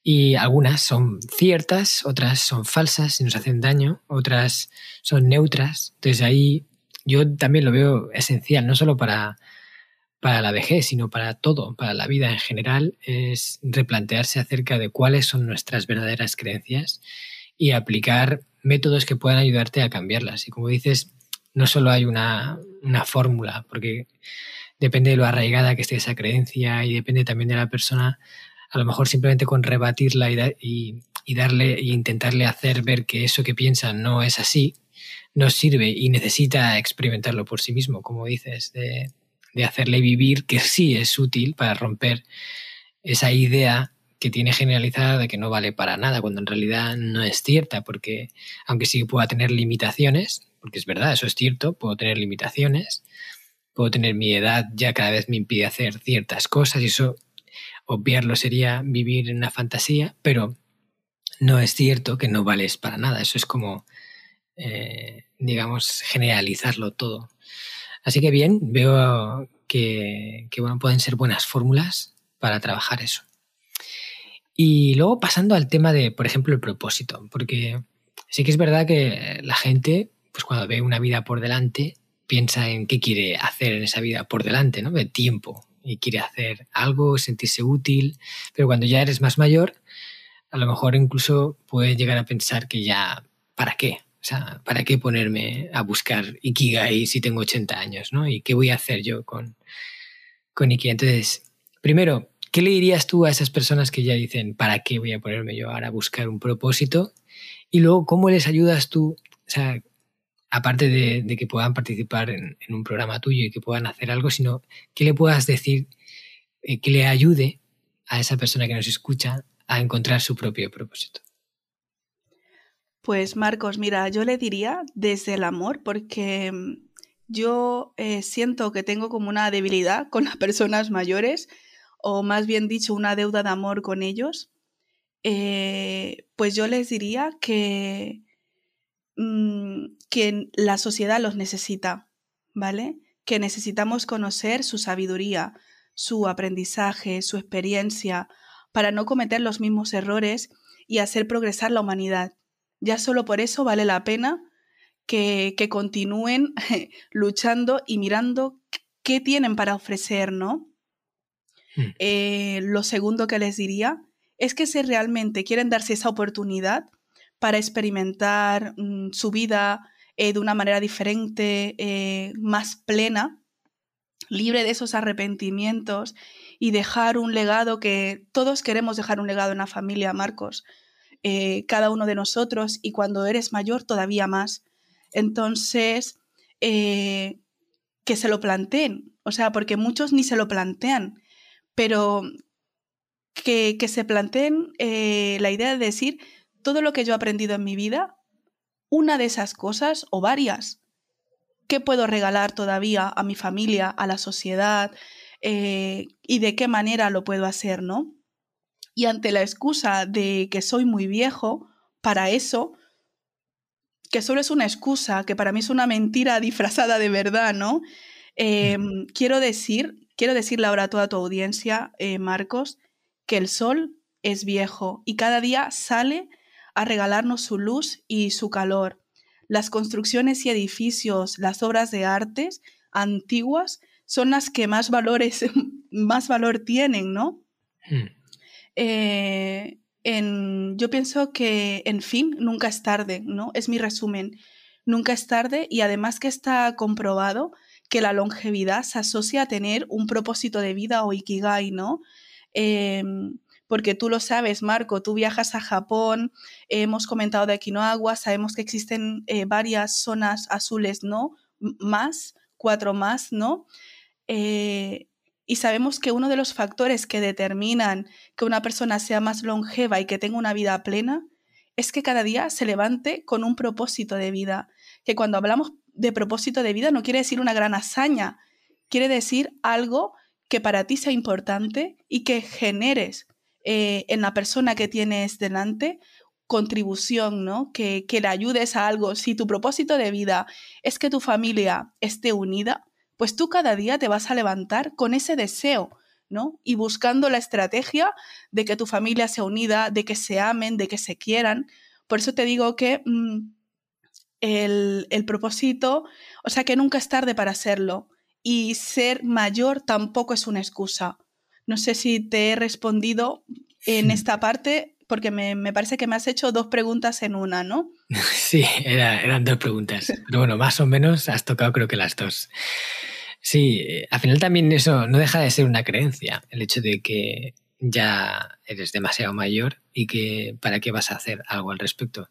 Y algunas son ciertas, otras son falsas y nos hacen daño, otras son neutras. Entonces ahí yo también lo veo esencial, no solo para para la vejez, sino para todo, para la vida en general, es replantearse acerca de cuáles son nuestras verdaderas creencias y aplicar métodos que puedan ayudarte a cambiarlas. Y como dices, no solo hay una, fórmula, porque depende de lo arraigada que esté esa creencia y depende también de la persona, a lo mejor simplemente con rebatirla y, y darle e intentarle hacer ver que eso que piensa no es así, no sirve y necesita experimentarlo por sí mismo, como dices, de de hacerle vivir que sí es útil para romper esa idea que tiene generalizada de que no vale para nada, cuando en realidad no es cierta, porque aunque sí pueda tener limitaciones, porque es verdad, eso es cierto, puedo tener limitaciones, puedo tener mi edad ya cada vez me impide hacer ciertas cosas y eso obviarlo sería vivir en una fantasía, pero no es cierto que no vales para nada, eso es como eh, digamos, generalizarlo todo. Así que bien, veo que, bueno, pueden ser buenas fórmulas para trabajar eso. Y luego pasando al tema de, por ejemplo, el propósito, porque sí que es verdad que la gente, pues cuando ve una vida por delante, piensa en qué quiere hacer en esa vida por delante, ¿no? De tiempo, y quiere hacer algo, sentirse útil, pero cuando ya eres más mayor, a lo mejor incluso puedes llegar a pensar que ya, ¿para qué? O sea, ¿para qué ponerme a buscar Ikigai si tengo 80 años, ¿no? ¿Y qué voy a hacer yo con, con Ikigai? Entonces, primero, ¿qué le dirías tú a esas personas que ya dicen, ¿para qué voy a ponerme yo ahora a buscar un propósito? Y luego, ¿cómo les ayudas tú? O sea, aparte de, que puedan participar en, un programa tuyo y que puedan hacer algo, sino que le puedas decir eh, que le ayude a esa persona que nos escucha a encontrar su propio propósito. Pues Marcos, mira, yo le diría desde el amor, porque mm, yo eh, siento que tengo como una debilidad con las personas mayores, o más bien dicho, una deuda de amor con ellos. Eh, pues yo les diría que, Mm, que la sociedad los necesita, ¿vale? Que necesitamos conocer su sabiduría, su aprendizaje, su experiencia, para no cometer los mismos errores y hacer progresar la humanidad. Ya solo por eso vale la pena que, continúen <laughs> luchando y mirando qué tienen para ofrecer, ¿no? Hmm. Eh, lo segundo que les diría es que si realmente quieren darse esa oportunidad, para experimentar mm, su vida eh, de una manera diferente, eh, más plena, libre de esos arrepentimientos y dejar un legado que todos queremos dejar un legado en la familia, Marcos, eh, cada uno de nosotros y cuando eres mayor todavía más. Entonces, que se lo planteen, o sea, porque muchos ni se lo plantean, pero que, que se planteen la idea de decir, todo lo que yo he aprendido en mi vida, una de esas cosas o varias, ¿qué puedo regalar todavía a mi familia, a la sociedad eh, y de qué manera lo puedo hacer, ¿no? Y ante la excusa de que soy muy viejo, para eso, que solo es una excusa, que para mí es una mentira disfrazada de verdad, ¿no? Em, quiero decir, quiero decirle ahora a toda tu audiencia, eh, Marcos, que el sol es viejo y cada día sale a regalarnos su luz y su calor. Las construcciones y edificios, las obras de artes antiguas son las que más valores, <laughs> más valor tienen, ¿no? Hmm. Eh, yo pienso que, en fin, nunca es tarde, ¿no? Es mi resumen. Nunca es tarde y además que está comprobado que la longevidad se asocia a tener un propósito de vida o ikigai, ¿no? Em, porque tú lo sabes, Marco, tú viajas a Japón, hemos comentado de Okinawa, sabemos que existen eh, varias zonas azules, ¿no? más, cuatro más, ¿no? Eh, y sabemos que uno de los factores que determinan que una persona sea más longeva y que tenga una vida plena es que cada día se levante con un propósito de vida. Que cuando hablamos de propósito de vida no quiere decir una gran hazaña, quiere decir algo que para ti sea importante y que generes eh, en la persona que tienes delante contribución, ¿no? Que, que le ayudes a algo. Si tu propósito de vida es que tu familia esté unida, pues tú cada día te vas a levantar con ese deseo, ¿no? Y buscando la estrategia de que tu familia sea unida, de que se amen, de que se quieran. Por eso te digo que mm, el, el propósito, o sea que nunca es tarde para hacerlo. Y ser mayor tampoco es una excusa. No sé si te he respondido en esta parte, porque me, parece que me has hecho dos preguntas en una, ¿no? <laughs> Sí, eran dos preguntas. Pero bueno, más o menos has tocado creo que las dos. Sí, al final también eso no deja de ser una creencia, el hecho de que ya eres demasiado mayor y que para qué vas a hacer algo al respecto.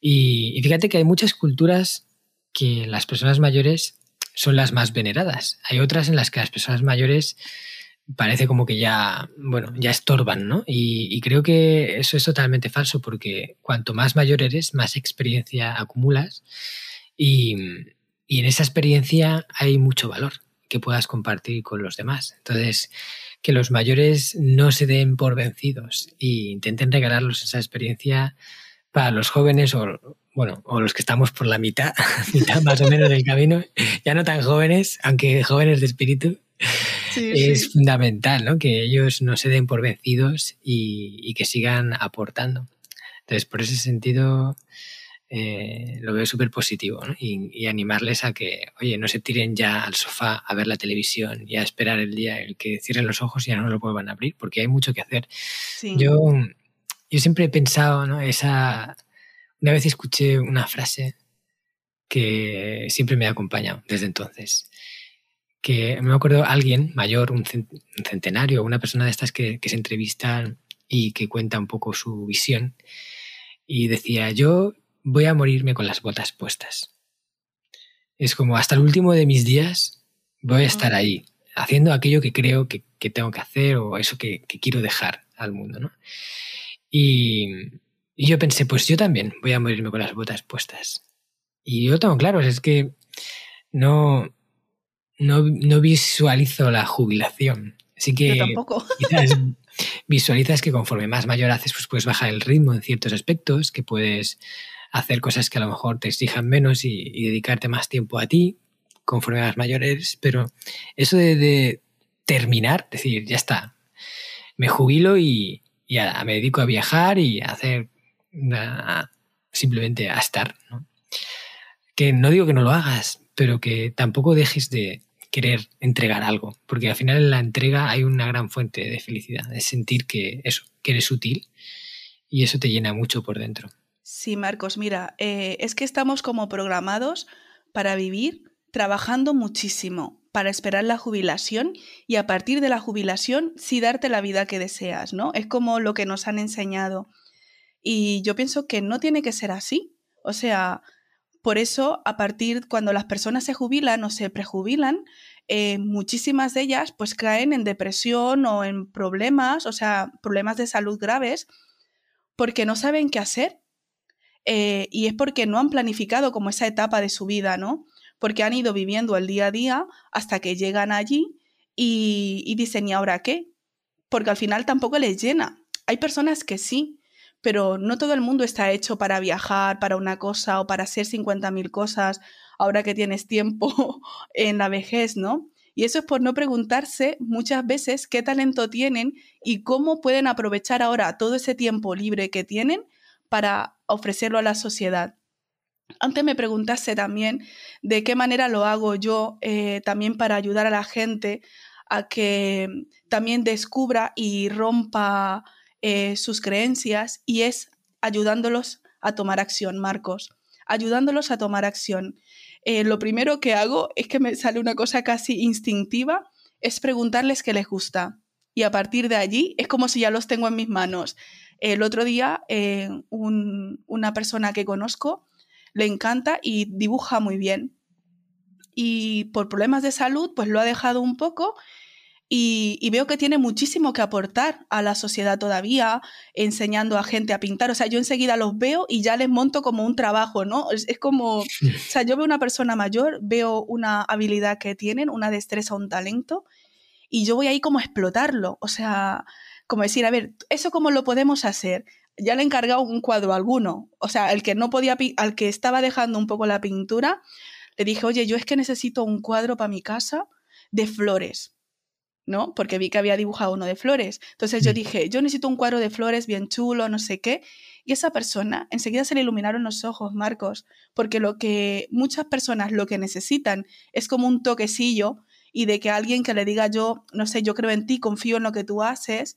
Y, y, fíjate que hay muchas culturas que las personas mayores son las más veneradas. Hay otras en las que las personas mayores parece como que ya, bueno, ya estorban, ¿no? Y, creo que eso es totalmente falso porque cuanto más mayor eres, más experiencia acumulas y, en esa experiencia hay mucho valor que puedas compartir con los demás. Entonces, que los mayores no se den por vencidos e intenten regalarlos esa experiencia para los jóvenes o, bueno, o los que estamos por la mitad, <laughs> mitad más o menos del camino, ya no tan jóvenes, aunque jóvenes de espíritu, es fundamental, ¿no? Que ellos no se den por vencidos y, que sigan aportando. Entonces, por ese sentido, eh, lo veo súper positivo ¿no? y, animarles a que, oye, no se tiren ya al sofá a ver la televisión y a esperar el día en el que cierren los ojos y ya no lo vuelvan a abrir, porque hay mucho que hacer. Yo, yo siempre he pensado, ¿no? Esa. Una vez escuché una frase que siempre me ha acompañado desde entonces que me acuerdo alguien mayor, un centenario, una persona de estas que, se entrevistan y que cuenta un poco su visión, y decía, yo voy a morirme con las botas puestas. Es como hasta el último de mis días voy a estar ahí, haciendo aquello que creo que, tengo que hacer o eso que, quiero dejar al mundo. ¿no? Y, y, yo pensé, pues yo también voy a morirme con las botas puestas. Y yo tengo claro, es que no, no, no visualizo la jubilación. Así que tampoco. <laughs> quizás visualizas que conforme más mayor haces, pues puedes bajar el ritmo en ciertos aspectos, que puedes hacer cosas que a lo mejor te exijan menos y, dedicarte más tiempo a ti conforme más mayor eres, pero eso de, terminar, decir, ya está, me jubilo y, ya me dedico a viajar y a hacer simplemente a estar. Que no digo que no lo hagas, pero que tampoco dejes de, querer entregar algo, porque al final en la entrega hay una gran fuente de felicidad, es sentir que eso, que eres útil y eso te llena mucho por dentro. Sí, Marcos, mira, eh, es que estamos como programados para vivir trabajando muchísimo, para esperar la jubilación y a partir de la jubilación sí darte la vida que deseas, ¿no? Es como lo que nos han enseñado. Y yo pienso que no tiene que ser así. O sea, por eso, a partir cuando las personas se jubilan o se prejubilan, eh, muchísimas de ellas pues caen en depresión o en problemas, o sea, problemas de salud graves, porque no saben qué hacer. Eh, y es porque no han planificado como esa etapa de su vida, ¿no? Porque han ido viviendo el día a día hasta que llegan allí y, y dicen, ¿y ahora qué? Porque al final tampoco les llena. Hay personas que sí, pero no todo el mundo está hecho para viajar, para una cosa o para hacer 50.000 cosas ahora que tienes tiempo <laughs> en la vejez, ¿no? Y eso es por no preguntarse muchas veces qué talento tienen y cómo pueden aprovechar ahora todo ese tiempo libre que tienen para ofrecerlo a la sociedad. Antes me preguntaste también de qué manera lo hago yo eh, también para ayudar a la gente a que también descubra y rompa eh, sus creencias y es ayudándolos a tomar acción, Marcos, ayudándolos a tomar acción. Eh, lo primero que hago es que me sale una cosa casi instintiva, es preguntarles qué les gusta. Y a partir de allí es como si ya los tengo en mis manos. El otro día eh, una persona que conozco le encanta y dibuja muy bien. Y por problemas de salud, pues lo ha dejado un poco y, veo que tiene muchísimo que aportar a la sociedad todavía, enseñando a gente a pintar. O sea, yo enseguida los veo y ya les monto como un trabajo, ¿no? Es, como, <laughs> o sea, yo veo una persona mayor, veo una habilidad que tienen, una destreza, un talento, y yo voy ahí como a explotarlo. O sea, como decir, a ver, ¿eso cómo lo podemos hacer? Ya le he encargado un cuadro a alguno. O sea, el que no podía, al que estaba dejando un poco la pintura, le dije, oye, yo es que necesito un cuadro para mi casa de flores ¿no? Porque vi que había dibujado uno de flores. Entonces yo mm. dije, yo necesito un cuadro de flores bien chulo, no sé qué. Y esa persona, enseguida se le iluminaron los ojos, Marcos, porque lo que muchas personas lo que necesitan es como un toquecillo y de que alguien que le diga yo, no sé, yo creo en ti, confío en lo que tú haces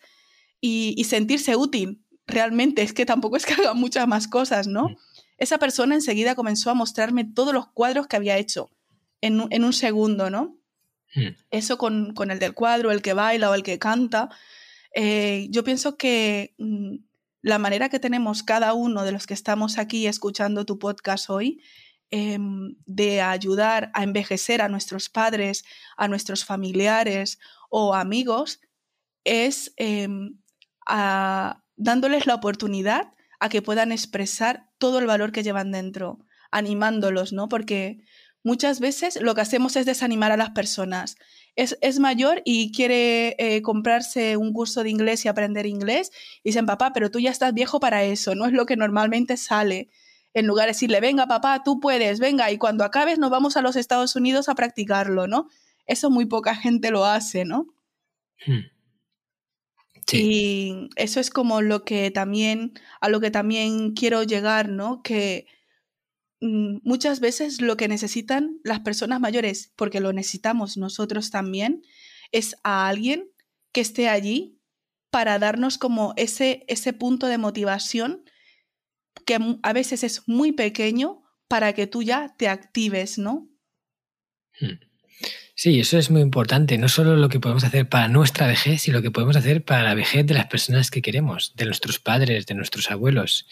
y, sentirse útil. Realmente es que tampoco es que <laughs> haga muchas más cosas, ¿no? Mm. Esa persona enseguida comenzó a mostrarme todos los cuadros que había hecho en, en un segundo, ¿no? Hmm. Eso con, el del cuadro, el que baila o el que canta. Eh, yo pienso que mm, la manera que tenemos cada uno de los que estamos aquí escuchando tu podcast hoy em, de ayudar a envejecer a nuestros padres, a nuestros familiares o amigos es em, dándoles la oportunidad a que puedan expresar todo el valor que llevan dentro, animándolos, ¿no? Porque muchas veces lo que hacemos es desanimar a las personas. Es, mayor y quiere eh, comprarse un curso de inglés y aprender inglés. Y dicen, papá, pero tú ya estás viejo para eso, no es lo que normalmente sale. en lugar de decirle, venga papá, tú puedes, venga, y cuando acabes nos vamos a los Estados Unidos a practicarlo, ¿no? Eso muy poca gente lo hace, ¿no? Hmm. Y eso es como lo que también, a lo que también quiero llegar, ¿no? Que muchas veces lo que necesitan las personas mayores, porque lo necesitamos nosotros también, es a alguien que esté allí para darnos como ese, ese punto de motivación que a veces es muy pequeño para que tú ya te actives, ¿no? Hmm. Sí, eso es muy importante. No solo lo que podemos hacer para nuestra vejez, sino lo que podemos hacer para la vejez de las personas que queremos, de nuestros padres, de nuestros abuelos.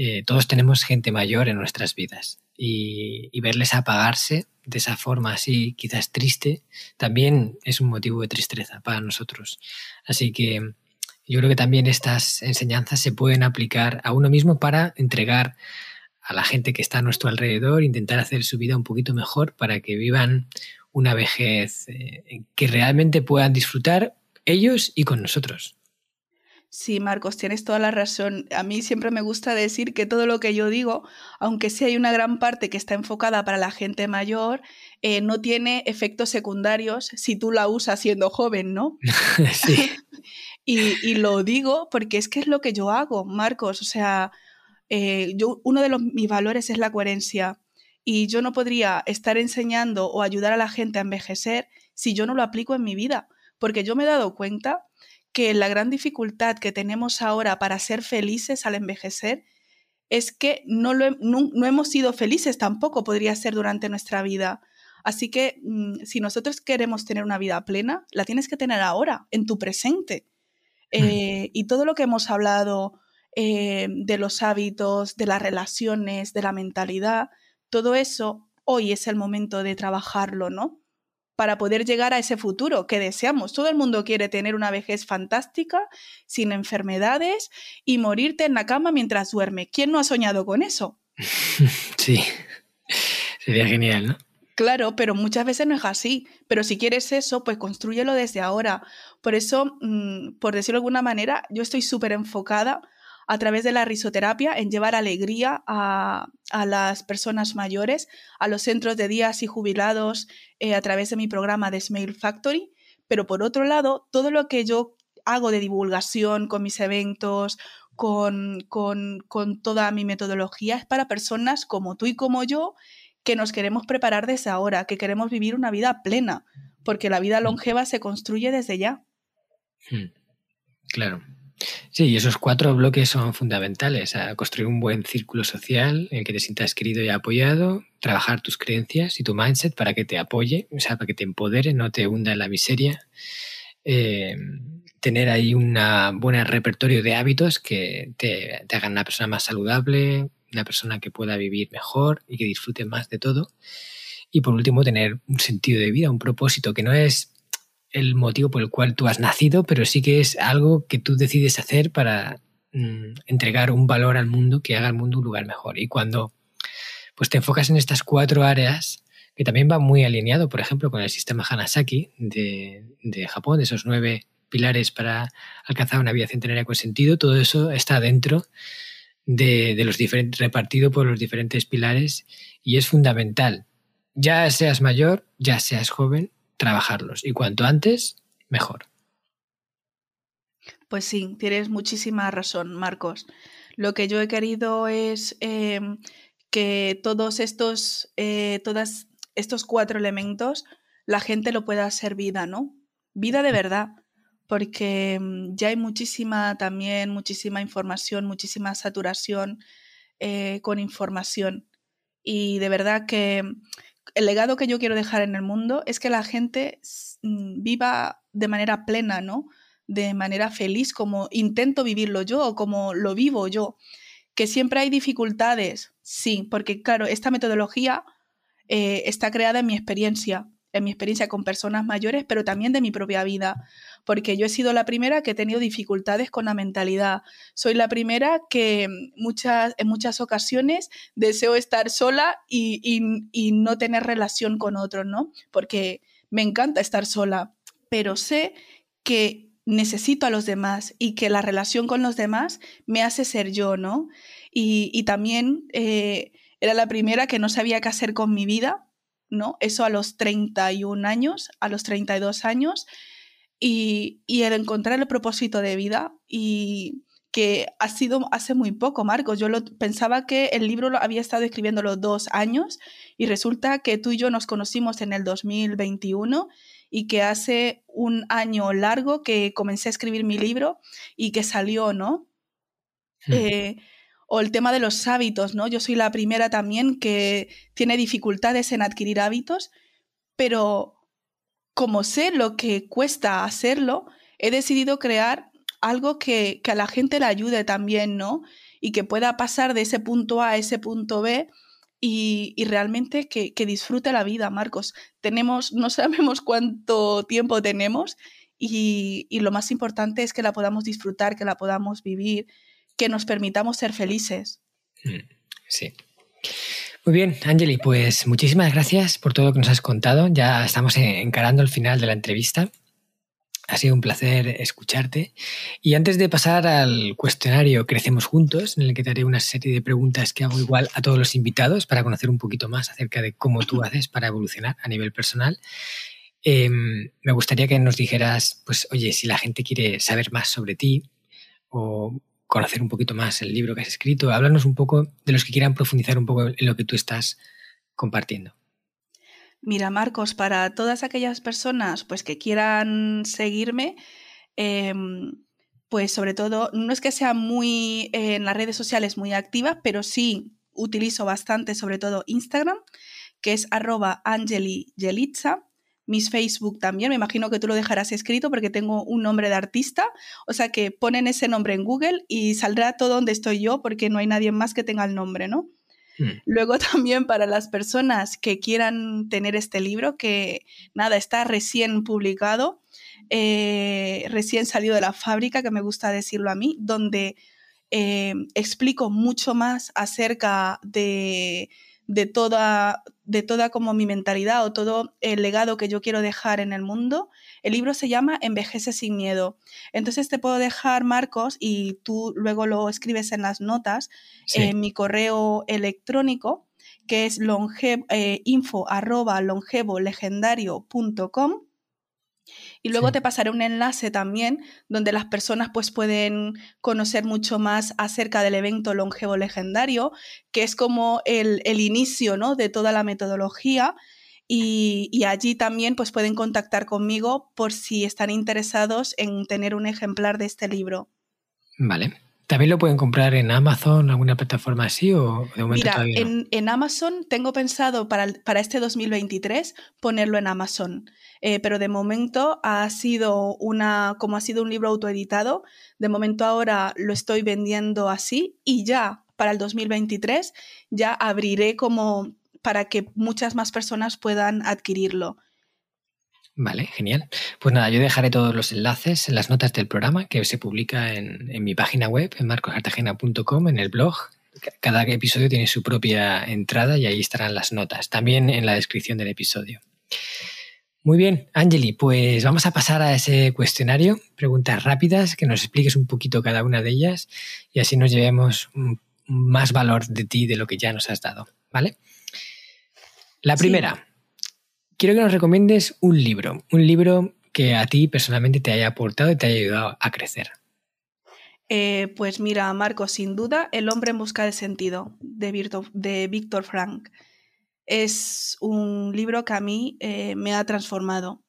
Eh, todos tenemos gente mayor en nuestras vidas y, verles apagarse de esa forma así, quizás triste, también es un motivo de tristeza para nosotros. Así que yo creo que también estas enseñanzas se pueden aplicar a uno mismo para entregar a la gente que está a nuestro alrededor, intentar hacer su vida un poquito mejor para que vivan una vejez eh, que realmente puedan disfrutar ellos y con nosotros. Sí, Marcos, tienes toda la razón. A mí siempre me gusta decir que todo lo que yo digo, aunque sí hay una gran parte que está enfocada para la gente mayor, eh, no tiene efectos secundarios si tú la usas siendo joven, ¿no? <laughs> sí. <laughs> y, y, lo digo porque es que es lo que yo hago, Marcos. O sea, eh, yo, uno de los, mis valores es la coherencia y yo no podría estar enseñando o ayudar a la gente a envejecer si yo no lo aplico en mi vida, porque yo me he dado cuenta que la gran dificultad que tenemos ahora para ser felices al envejecer es que no, lo, no, hemos sido felices tampoco, podría ser durante nuestra vida. Así que mm, si nosotros queremos tener una vida plena, la tienes que tener ahora, en tu presente. Mm. Eh, y todo lo que hemos hablado eh, de los hábitos, de las relaciones, de la mentalidad, todo eso hoy es el momento de trabajarlo, ¿no? Para poder llegar a ese futuro que deseamos. Todo el mundo quiere tener una vejez fantástica, sin enfermedades y morirte en la cama mientras duerme. ¿Quién no ha soñado con eso? <laughs> Sí, sería genial, ¿no? Claro, pero muchas veces no es así. Pero si quieres eso, pues construyelo desde ahora. Por eso, mm, por decirlo de alguna manera, yo estoy súper enfocada a través de la risoterapia en llevar alegría a, las personas mayores, a los centros de días y jubilados eh, a través de mi programa de Smile Factory. Pero por otro lado, todo lo que yo hago de divulgación con mis eventos, con, con, con toda mi metodología, es para personas como tú y como yo que nos queremos preparar desde ahora, que queremos vivir una vida plena, porque la vida mm. longeva se construye desde ya. Hmm. Claro, Sí, y esos cuatro bloques son fundamentales. A construir un buen círculo social en el que te sientas querido y apoyado, trabajar tus creencias y tu mindset para que te apoye, o sea, para que te empodere, no te hunda en la miseria. Eh, tener ahí un buen repertorio de hábitos que te, te hagan una persona más saludable, una persona que pueda vivir mejor y que disfrute más de todo. Y por último, tener un sentido de vida, un propósito que no es el motivo por el cual tú has nacido, pero sí que es algo que tú decides hacer para mm, entregar un valor al mundo que haga el mundo un lugar mejor. Y cuando pues te enfocas en estas cuatro áreas, que también va muy alineado, por ejemplo, con el sistema Hanasaki de, de Japón, de esos nueve pilares para alcanzar una vida centenaria con sentido, todo eso está dentro de, de, los diferentes, repartido por los diferentes pilares y es fundamental. Ya seas mayor, ya seas joven, trabajarlos. Y cuanto antes, mejor. Pues sí, tienes muchísima razón, Marcos. Lo que yo he querido es em, que todos estos, eh, todas estos cuatro elementos, la gente lo pueda hacer vida, ¿no? Vida de verdad, porque em, ya hay muchísima también, muchísima información, muchísima saturación eh, con información. Y de verdad que el legado que yo quiero dejar en el mundo es que la gente mm, viva de manera plena, ¿no? De manera feliz, como intento vivirlo yo como lo vivo yo. Que siempre hay dificultades, sí, porque claro, esta metodología eh, está creada en mi experiencia en mi experiencia con personas mayores, pero también de mi propia vida, porque yo he sido la primera que he tenido dificultades con la mentalidad. Soy la primera que muchas, en muchas ocasiones deseo estar sola y, y no tener relación con otros, ¿no? Porque me encanta estar sola, pero sé que necesito a los demás y que la relación con los demás me hace ser yo, ¿no? y, también eh, era la primera que no sabía qué hacer con mi vida, ¿no? Eso a los 31 años, a los 32 años, y, y el encontrar el propósito de vida y que ha sido hace muy poco, Marcos. Yo lo, pensaba que el libro lo había estado escribiendo los dos años y resulta que tú y yo nos conocimos en el 2021 y que hace un año largo que comencé a escribir mi libro y que salió, ¿no? Hmm. Eh, o el tema de los hábitos, ¿no? Yo soy la primera también que tiene dificultades en adquirir hábitos, pero como sé lo que cuesta hacerlo, he decidido crear algo que, a la gente le ayude también, ¿no? Y que pueda pasar de ese punto A a ese punto B y, realmente que, disfrute la vida, Marcos. Tenemos, no <laughs> sabemos cuánto tiempo tenemos y, lo más importante es que la podamos disfrutar, que la podamos vivir, que nos permitamos ser felices. Mm, sí. Muy bien, Angeli, pues muchísimas gracias por todo lo que nos has contado. Ya estamos encarando el final de la entrevista. Ha sido un placer escucharte. Y antes de pasar al cuestionario Crecemos Juntos, en el que te haré una serie de preguntas que hago igual a todos los invitados para conocer un poquito más acerca de cómo tú haces para evolucionar a nivel personal, em, me gustaría que nos dijeras, pues, oye, si la gente quiere saber más sobre ti o conocer un poquito más el libro que has escrito, háblanos un poco de los que quieran profundizar un poco en lo que tú estás compartiendo. Mira, Marcos, para todas aquellas personas pues, que quieran seguirme, em, pues sobre todo, no es que sea muy en las redes sociales muy activa, pero sí utilizo bastante, sobre todo Instagram, que es arroba. Mis Facebook también, me imagino que tú lo dejarás escrito porque tengo un nombre de artista, o sea que ponen ese nombre en Google y saldrá todo donde estoy yo porque no hay nadie más que tenga el nombre, ¿no? Mm. Luego <laughs> también para las personas que quieran tener este libro, que nada, está recién publicado, eh, recién salido de la fábrica, que me gusta decirlo a mí, donde eh, explico mucho más acerca de de toda, de toda como mi mentalidad o todo el legado que yo quiero dejar en el mundo. El libro se llama Envejece sin miedo. Entonces te puedo dejar, Marcos, y tú luego lo escribes en las notas, en mi correo electrónico, que es longe, eh, info arroba longevolegendario.com y luego te pasaré un enlace también donde las personas pues pueden conocer mucho más acerca del evento Longevo Legendario, que es como el, inicio ¿no? de toda la metodología. Y, y, allí también pues pueden contactar conmigo por si están interesados en tener un ejemplar de este libro. Vale. ¿También lo pueden comprar en Amazon, alguna plataforma así o de momento Mira, en, en, Amazon tengo pensado para, para, este 2023 ponerlo en Amazon, eh, pero de momento ha sido una, como ha sido un libro autoeditado, de momento ahora lo estoy vendiendo así y ya para el 2023 ya abriré como para que muchas más personas puedan adquirirlo. Vale, genial. Pues nada, yo dejaré todos los enlaces en las notas del programa que se publica en, mi página web, en marcosartagena.com, en el blog. Cada episodio tiene su propia entrada y ahí estarán las notas, también en la descripción del episodio. Muy bien, Angeli, pues vamos a pasar a ese cuestionario, preguntas rápidas, que nos expliques un poquito cada una de ellas y así nos llevemos más valor de ti de lo que ya nos has dado, ¿vale? La primera, quiero que nos recomiendes un libro, un libro que a ti personalmente te haya aportado y te haya ayudado a crecer. Eh, pues mira, Marco, sin duda, El hombre en busca de sentido, de, de Víctor Frank. Es un libro que a mí eh, me ha transformado.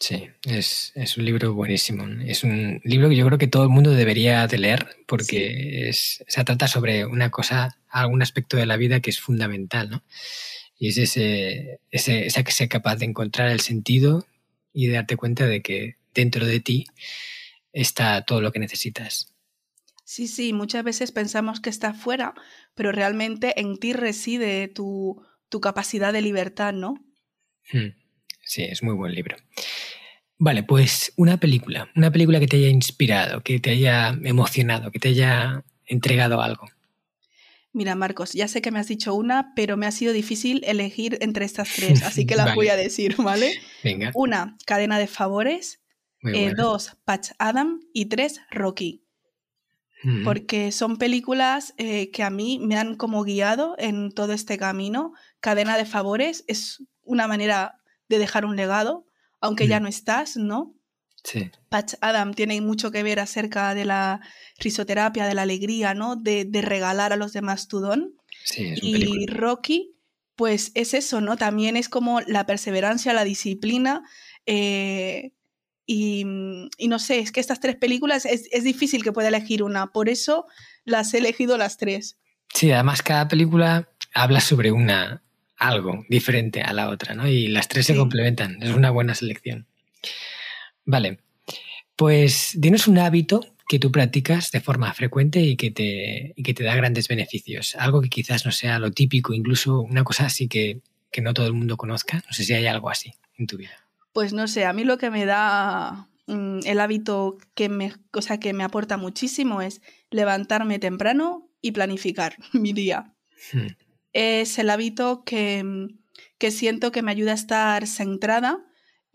Sí, es, un libro buenísimo. Es un libro que yo creo que todo el mundo debería de leer porque se trata sobre una cosa, algún aspecto de la vida que es fundamental, ¿no? Y es ese, ese, esa que sea capaz de encontrar el sentido y de darte cuenta de que dentro de ti está todo lo que necesitas. Sí, sí, muchas veces pensamos que está fuera, pero realmente en ti reside tu, tu capacidad de libertad, ¿no? Hmm. Sí, es muy buen libro. Vale, pues una película, una película que te haya inspirado, que te haya emocionado, que te haya entregado algo. Mira, Marcos, ya sé que me has dicho una, pero me ha sido difícil elegir entre estas tres, así que <laughs> las voy a decir, ¿vale? Venga. Una, Cadena de Favores. Eh, dos, Patch Adam. Y tres, Rocky. Mm. Porque son películas eh, que a mí me han como guiado en todo este camino. Cadena de favores es una manera de dejar un legado, aunque ya mm. no estás, ¿no? Sí. Patch Adam tiene mucho que ver acerca de la risoterapia, de la alegría, ¿no? De, regalar a los demás tu don. Sí, y Rocky, pues es eso, ¿no? También es como la perseverancia, la disciplina. Eh, y, no sé, es que estas tres películas es, es, difícil que pueda elegir una, por eso las he elegido las tres. Sí, además cada película habla sobre una algo diferente a la otra, ¿no? Y las tres se complementan, es una buena selección. Vale, pues dinos un hábito que tú practicas de forma frecuente y que, te, y que te da grandes beneficios. Algo que quizás no sea lo típico, incluso una cosa así que, que no todo el mundo conozca. No sé si hay algo así en tu vida. Pues no sé, a mí lo que me da mm, el hábito que me, cosa que me aporta muchísimo es levantarme temprano y planificar <laughs> mi día. Hmm. Es el hábito que, que siento que me ayuda a estar centrada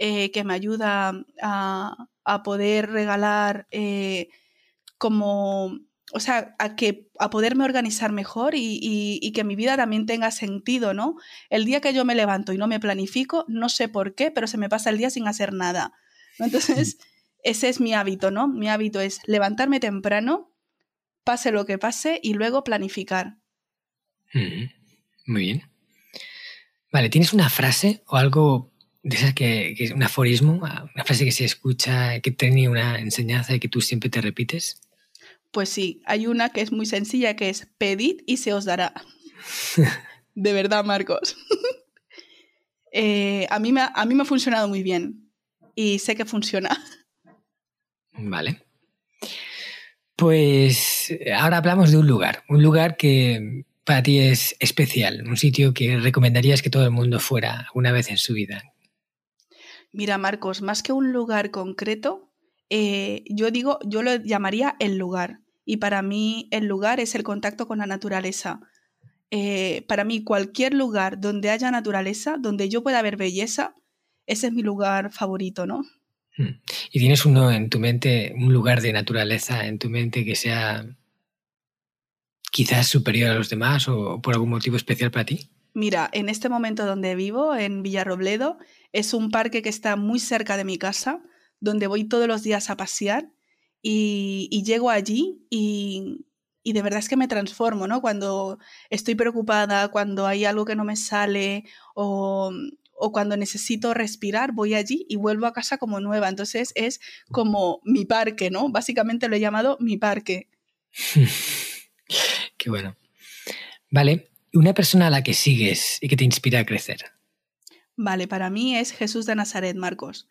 eh, que me ayuda a, poder regalar eh, como, o sea, a, que, a poderme organizar mejor y, que mi vida también tenga sentido, ¿no? El día que yo me levanto y no me planifico, no sé por qué, pero se me pasa el día sin hacer nada. Entonces, <laughs> ese es mi hábito, ¿no? Mi hábito es levantarme temprano, pase lo que pase, y luego planificar. Muy bien. Vale, ¿tienes una frase o algo de esas que, es un aforismo, una frase que se escucha, que tiene una enseñanza y que tú siempre te repites? Pues sí, hay una que es muy sencilla, que es pedid y se os dará. <laughs> de verdad, Marcos. <laughs> Eh, a, mí me, a mí me ha funcionado muy bien y sé que funciona. Vale. Pues ahora hablamos de un lugar, un lugar que para ti es especial, un sitio que recomendarías que todo el mundo fuera una vez en su vida. Mira, Marcos, más que un lugar concreto, eh, yo digo, yo lo llamaría el lugar. Y para mí el lugar es el contacto con la naturaleza. Eh, para mí cualquier lugar donde haya naturaleza, donde yo pueda ver belleza, ese es mi lugar favorito, ¿no? Hmm. ¿Y tienes uno en tu mente, un lugar de naturaleza en tu mente que sea quizás superior a los demás o por algún motivo especial para ti? Mira, en este momento donde vivo, en Villarrobledo, es un parque que está muy cerca de mi casa, donde voy todos los días a pasear y, llego allí y, de verdad es que me transformo, ¿no? Cuando estoy preocupada, cuando hay algo que no me sale o, o cuando necesito respirar, voy allí y vuelvo a casa como nueva. Entonces es como mi parque, ¿no? Básicamente lo he llamado mi parque. <laughs> Qué bueno. Vale, una persona a la que sigues y que te inspira a crecer. Vale, para mí es Jesús de Nazaret, Marcos.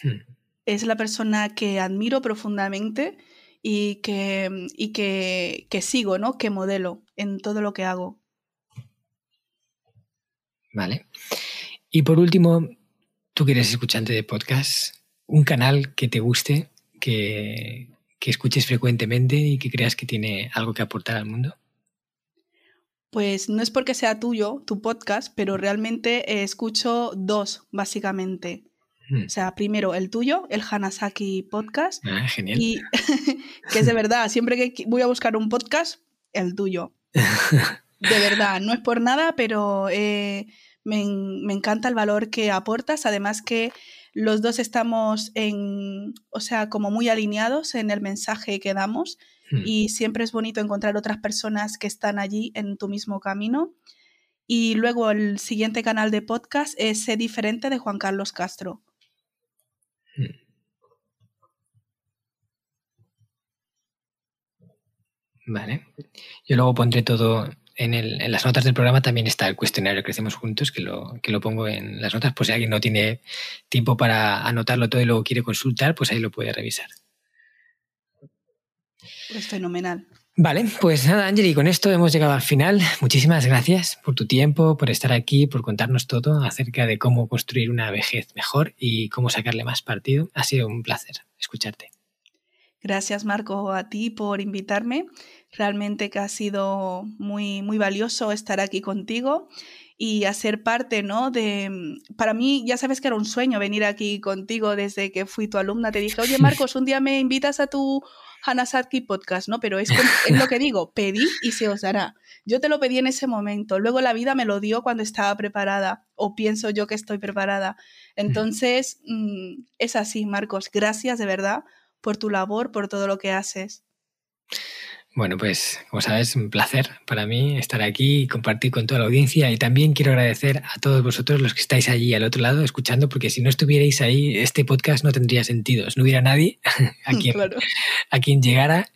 Hmm. Es la persona que admiro profundamente y que, y que, que sigo, ¿no? Que modelo en todo lo que hago. Vale. Y por último, tú que eres escuchante de podcast, un canal que te guste, que, que escuches frecuentemente y que creas que tiene algo que aportar al mundo. Pues no es porque sea tuyo, tu podcast, pero realmente eh, escucho dos, básicamente. Hmm. O sea, primero el tuyo, el Hanasaki Podcast. Ah, genial. Y <laughs> que es de verdad, siempre que voy a buscar un podcast, el tuyo. <laughs> De verdad, no es por nada, pero eh, me, me, encanta el valor que aportas. Además que los dos estamos en, o sea, como muy alineados en el mensaje que damos Hmm. y siempre es bonito encontrar otras personas que están allí en tu mismo camino. Y luego el siguiente canal de podcast es Sé Diferente de Juan Carlos Castro. Hmm. Vale. Yo luego pondré todo en, el, en, las notas del programa. También está el cuestionario Crecemos Juntos, que lo, que lo pongo en las notas. Pues si alguien no tiene tiempo para anotarlo todo y luego quiere consultar, pues ahí lo puede revisar. Es fenomenal. Vale, pues nada, Angeli, con esto hemos llegado al final. Muchísimas gracias por tu tiempo, por estar aquí, por contarnos todo acerca de cómo construir una vejez mejor y cómo sacarle más partido. Ha sido un placer escucharte. Gracias, Marco, a ti por invitarme. Realmente que ha sido muy, muy valioso estar aquí contigo y a ser parte, ¿no? De, para mí, ya sabes que era un sueño venir aquí contigo desde que fui tu alumna. Te dije, oye <laughs> Marcos, un día me invitas a tu Hanasaki podcast, ¿no? Pero es, es, lo que <laughs> digo, pedí y se os dará. Yo te lo pedí en ese momento, luego la vida me lo dio cuando estaba preparada, o pienso yo que estoy preparada. Entonces, mm, es así, Marcos. Gracias de verdad por tu labor, por todo lo que haces. Bueno, pues como sabes, un placer para mí estar aquí y compartir con toda la audiencia. Y también quiero agradecer a todos vosotros los que estáis allí al otro lado escuchando, porque si no estuvierais ahí, este podcast no tendría sentido. No hubiera nadie <laughs> a quien, a quien llegara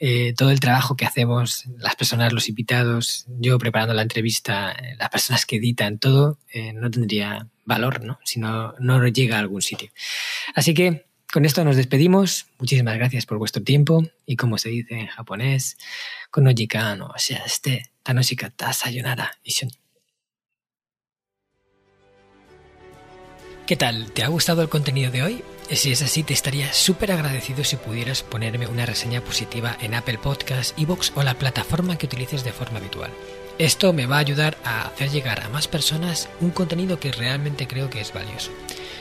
eh, todo el trabajo que hacemos, las personas, los invitados, yo preparando la entrevista, las personas que editan, todo, eh, no tendría valor, ¿no? Si no, no llega a algún sitio. Así que con esto nos despedimos. Muchísimas gracias por vuestro tiempo y como se dice en japonés, konojika o sea, este tanoshikatta sayonara ishoni. ¿Qué tal? ¿Te ha gustado el contenido de hoy? Si es así, te estaría súper agradecido si pudieras ponerme una reseña positiva en Apple Podcasts, Evox o la plataforma que utilices de forma habitual. Esto me va a ayudar a hacer llegar a más personas un contenido que realmente creo que es valioso.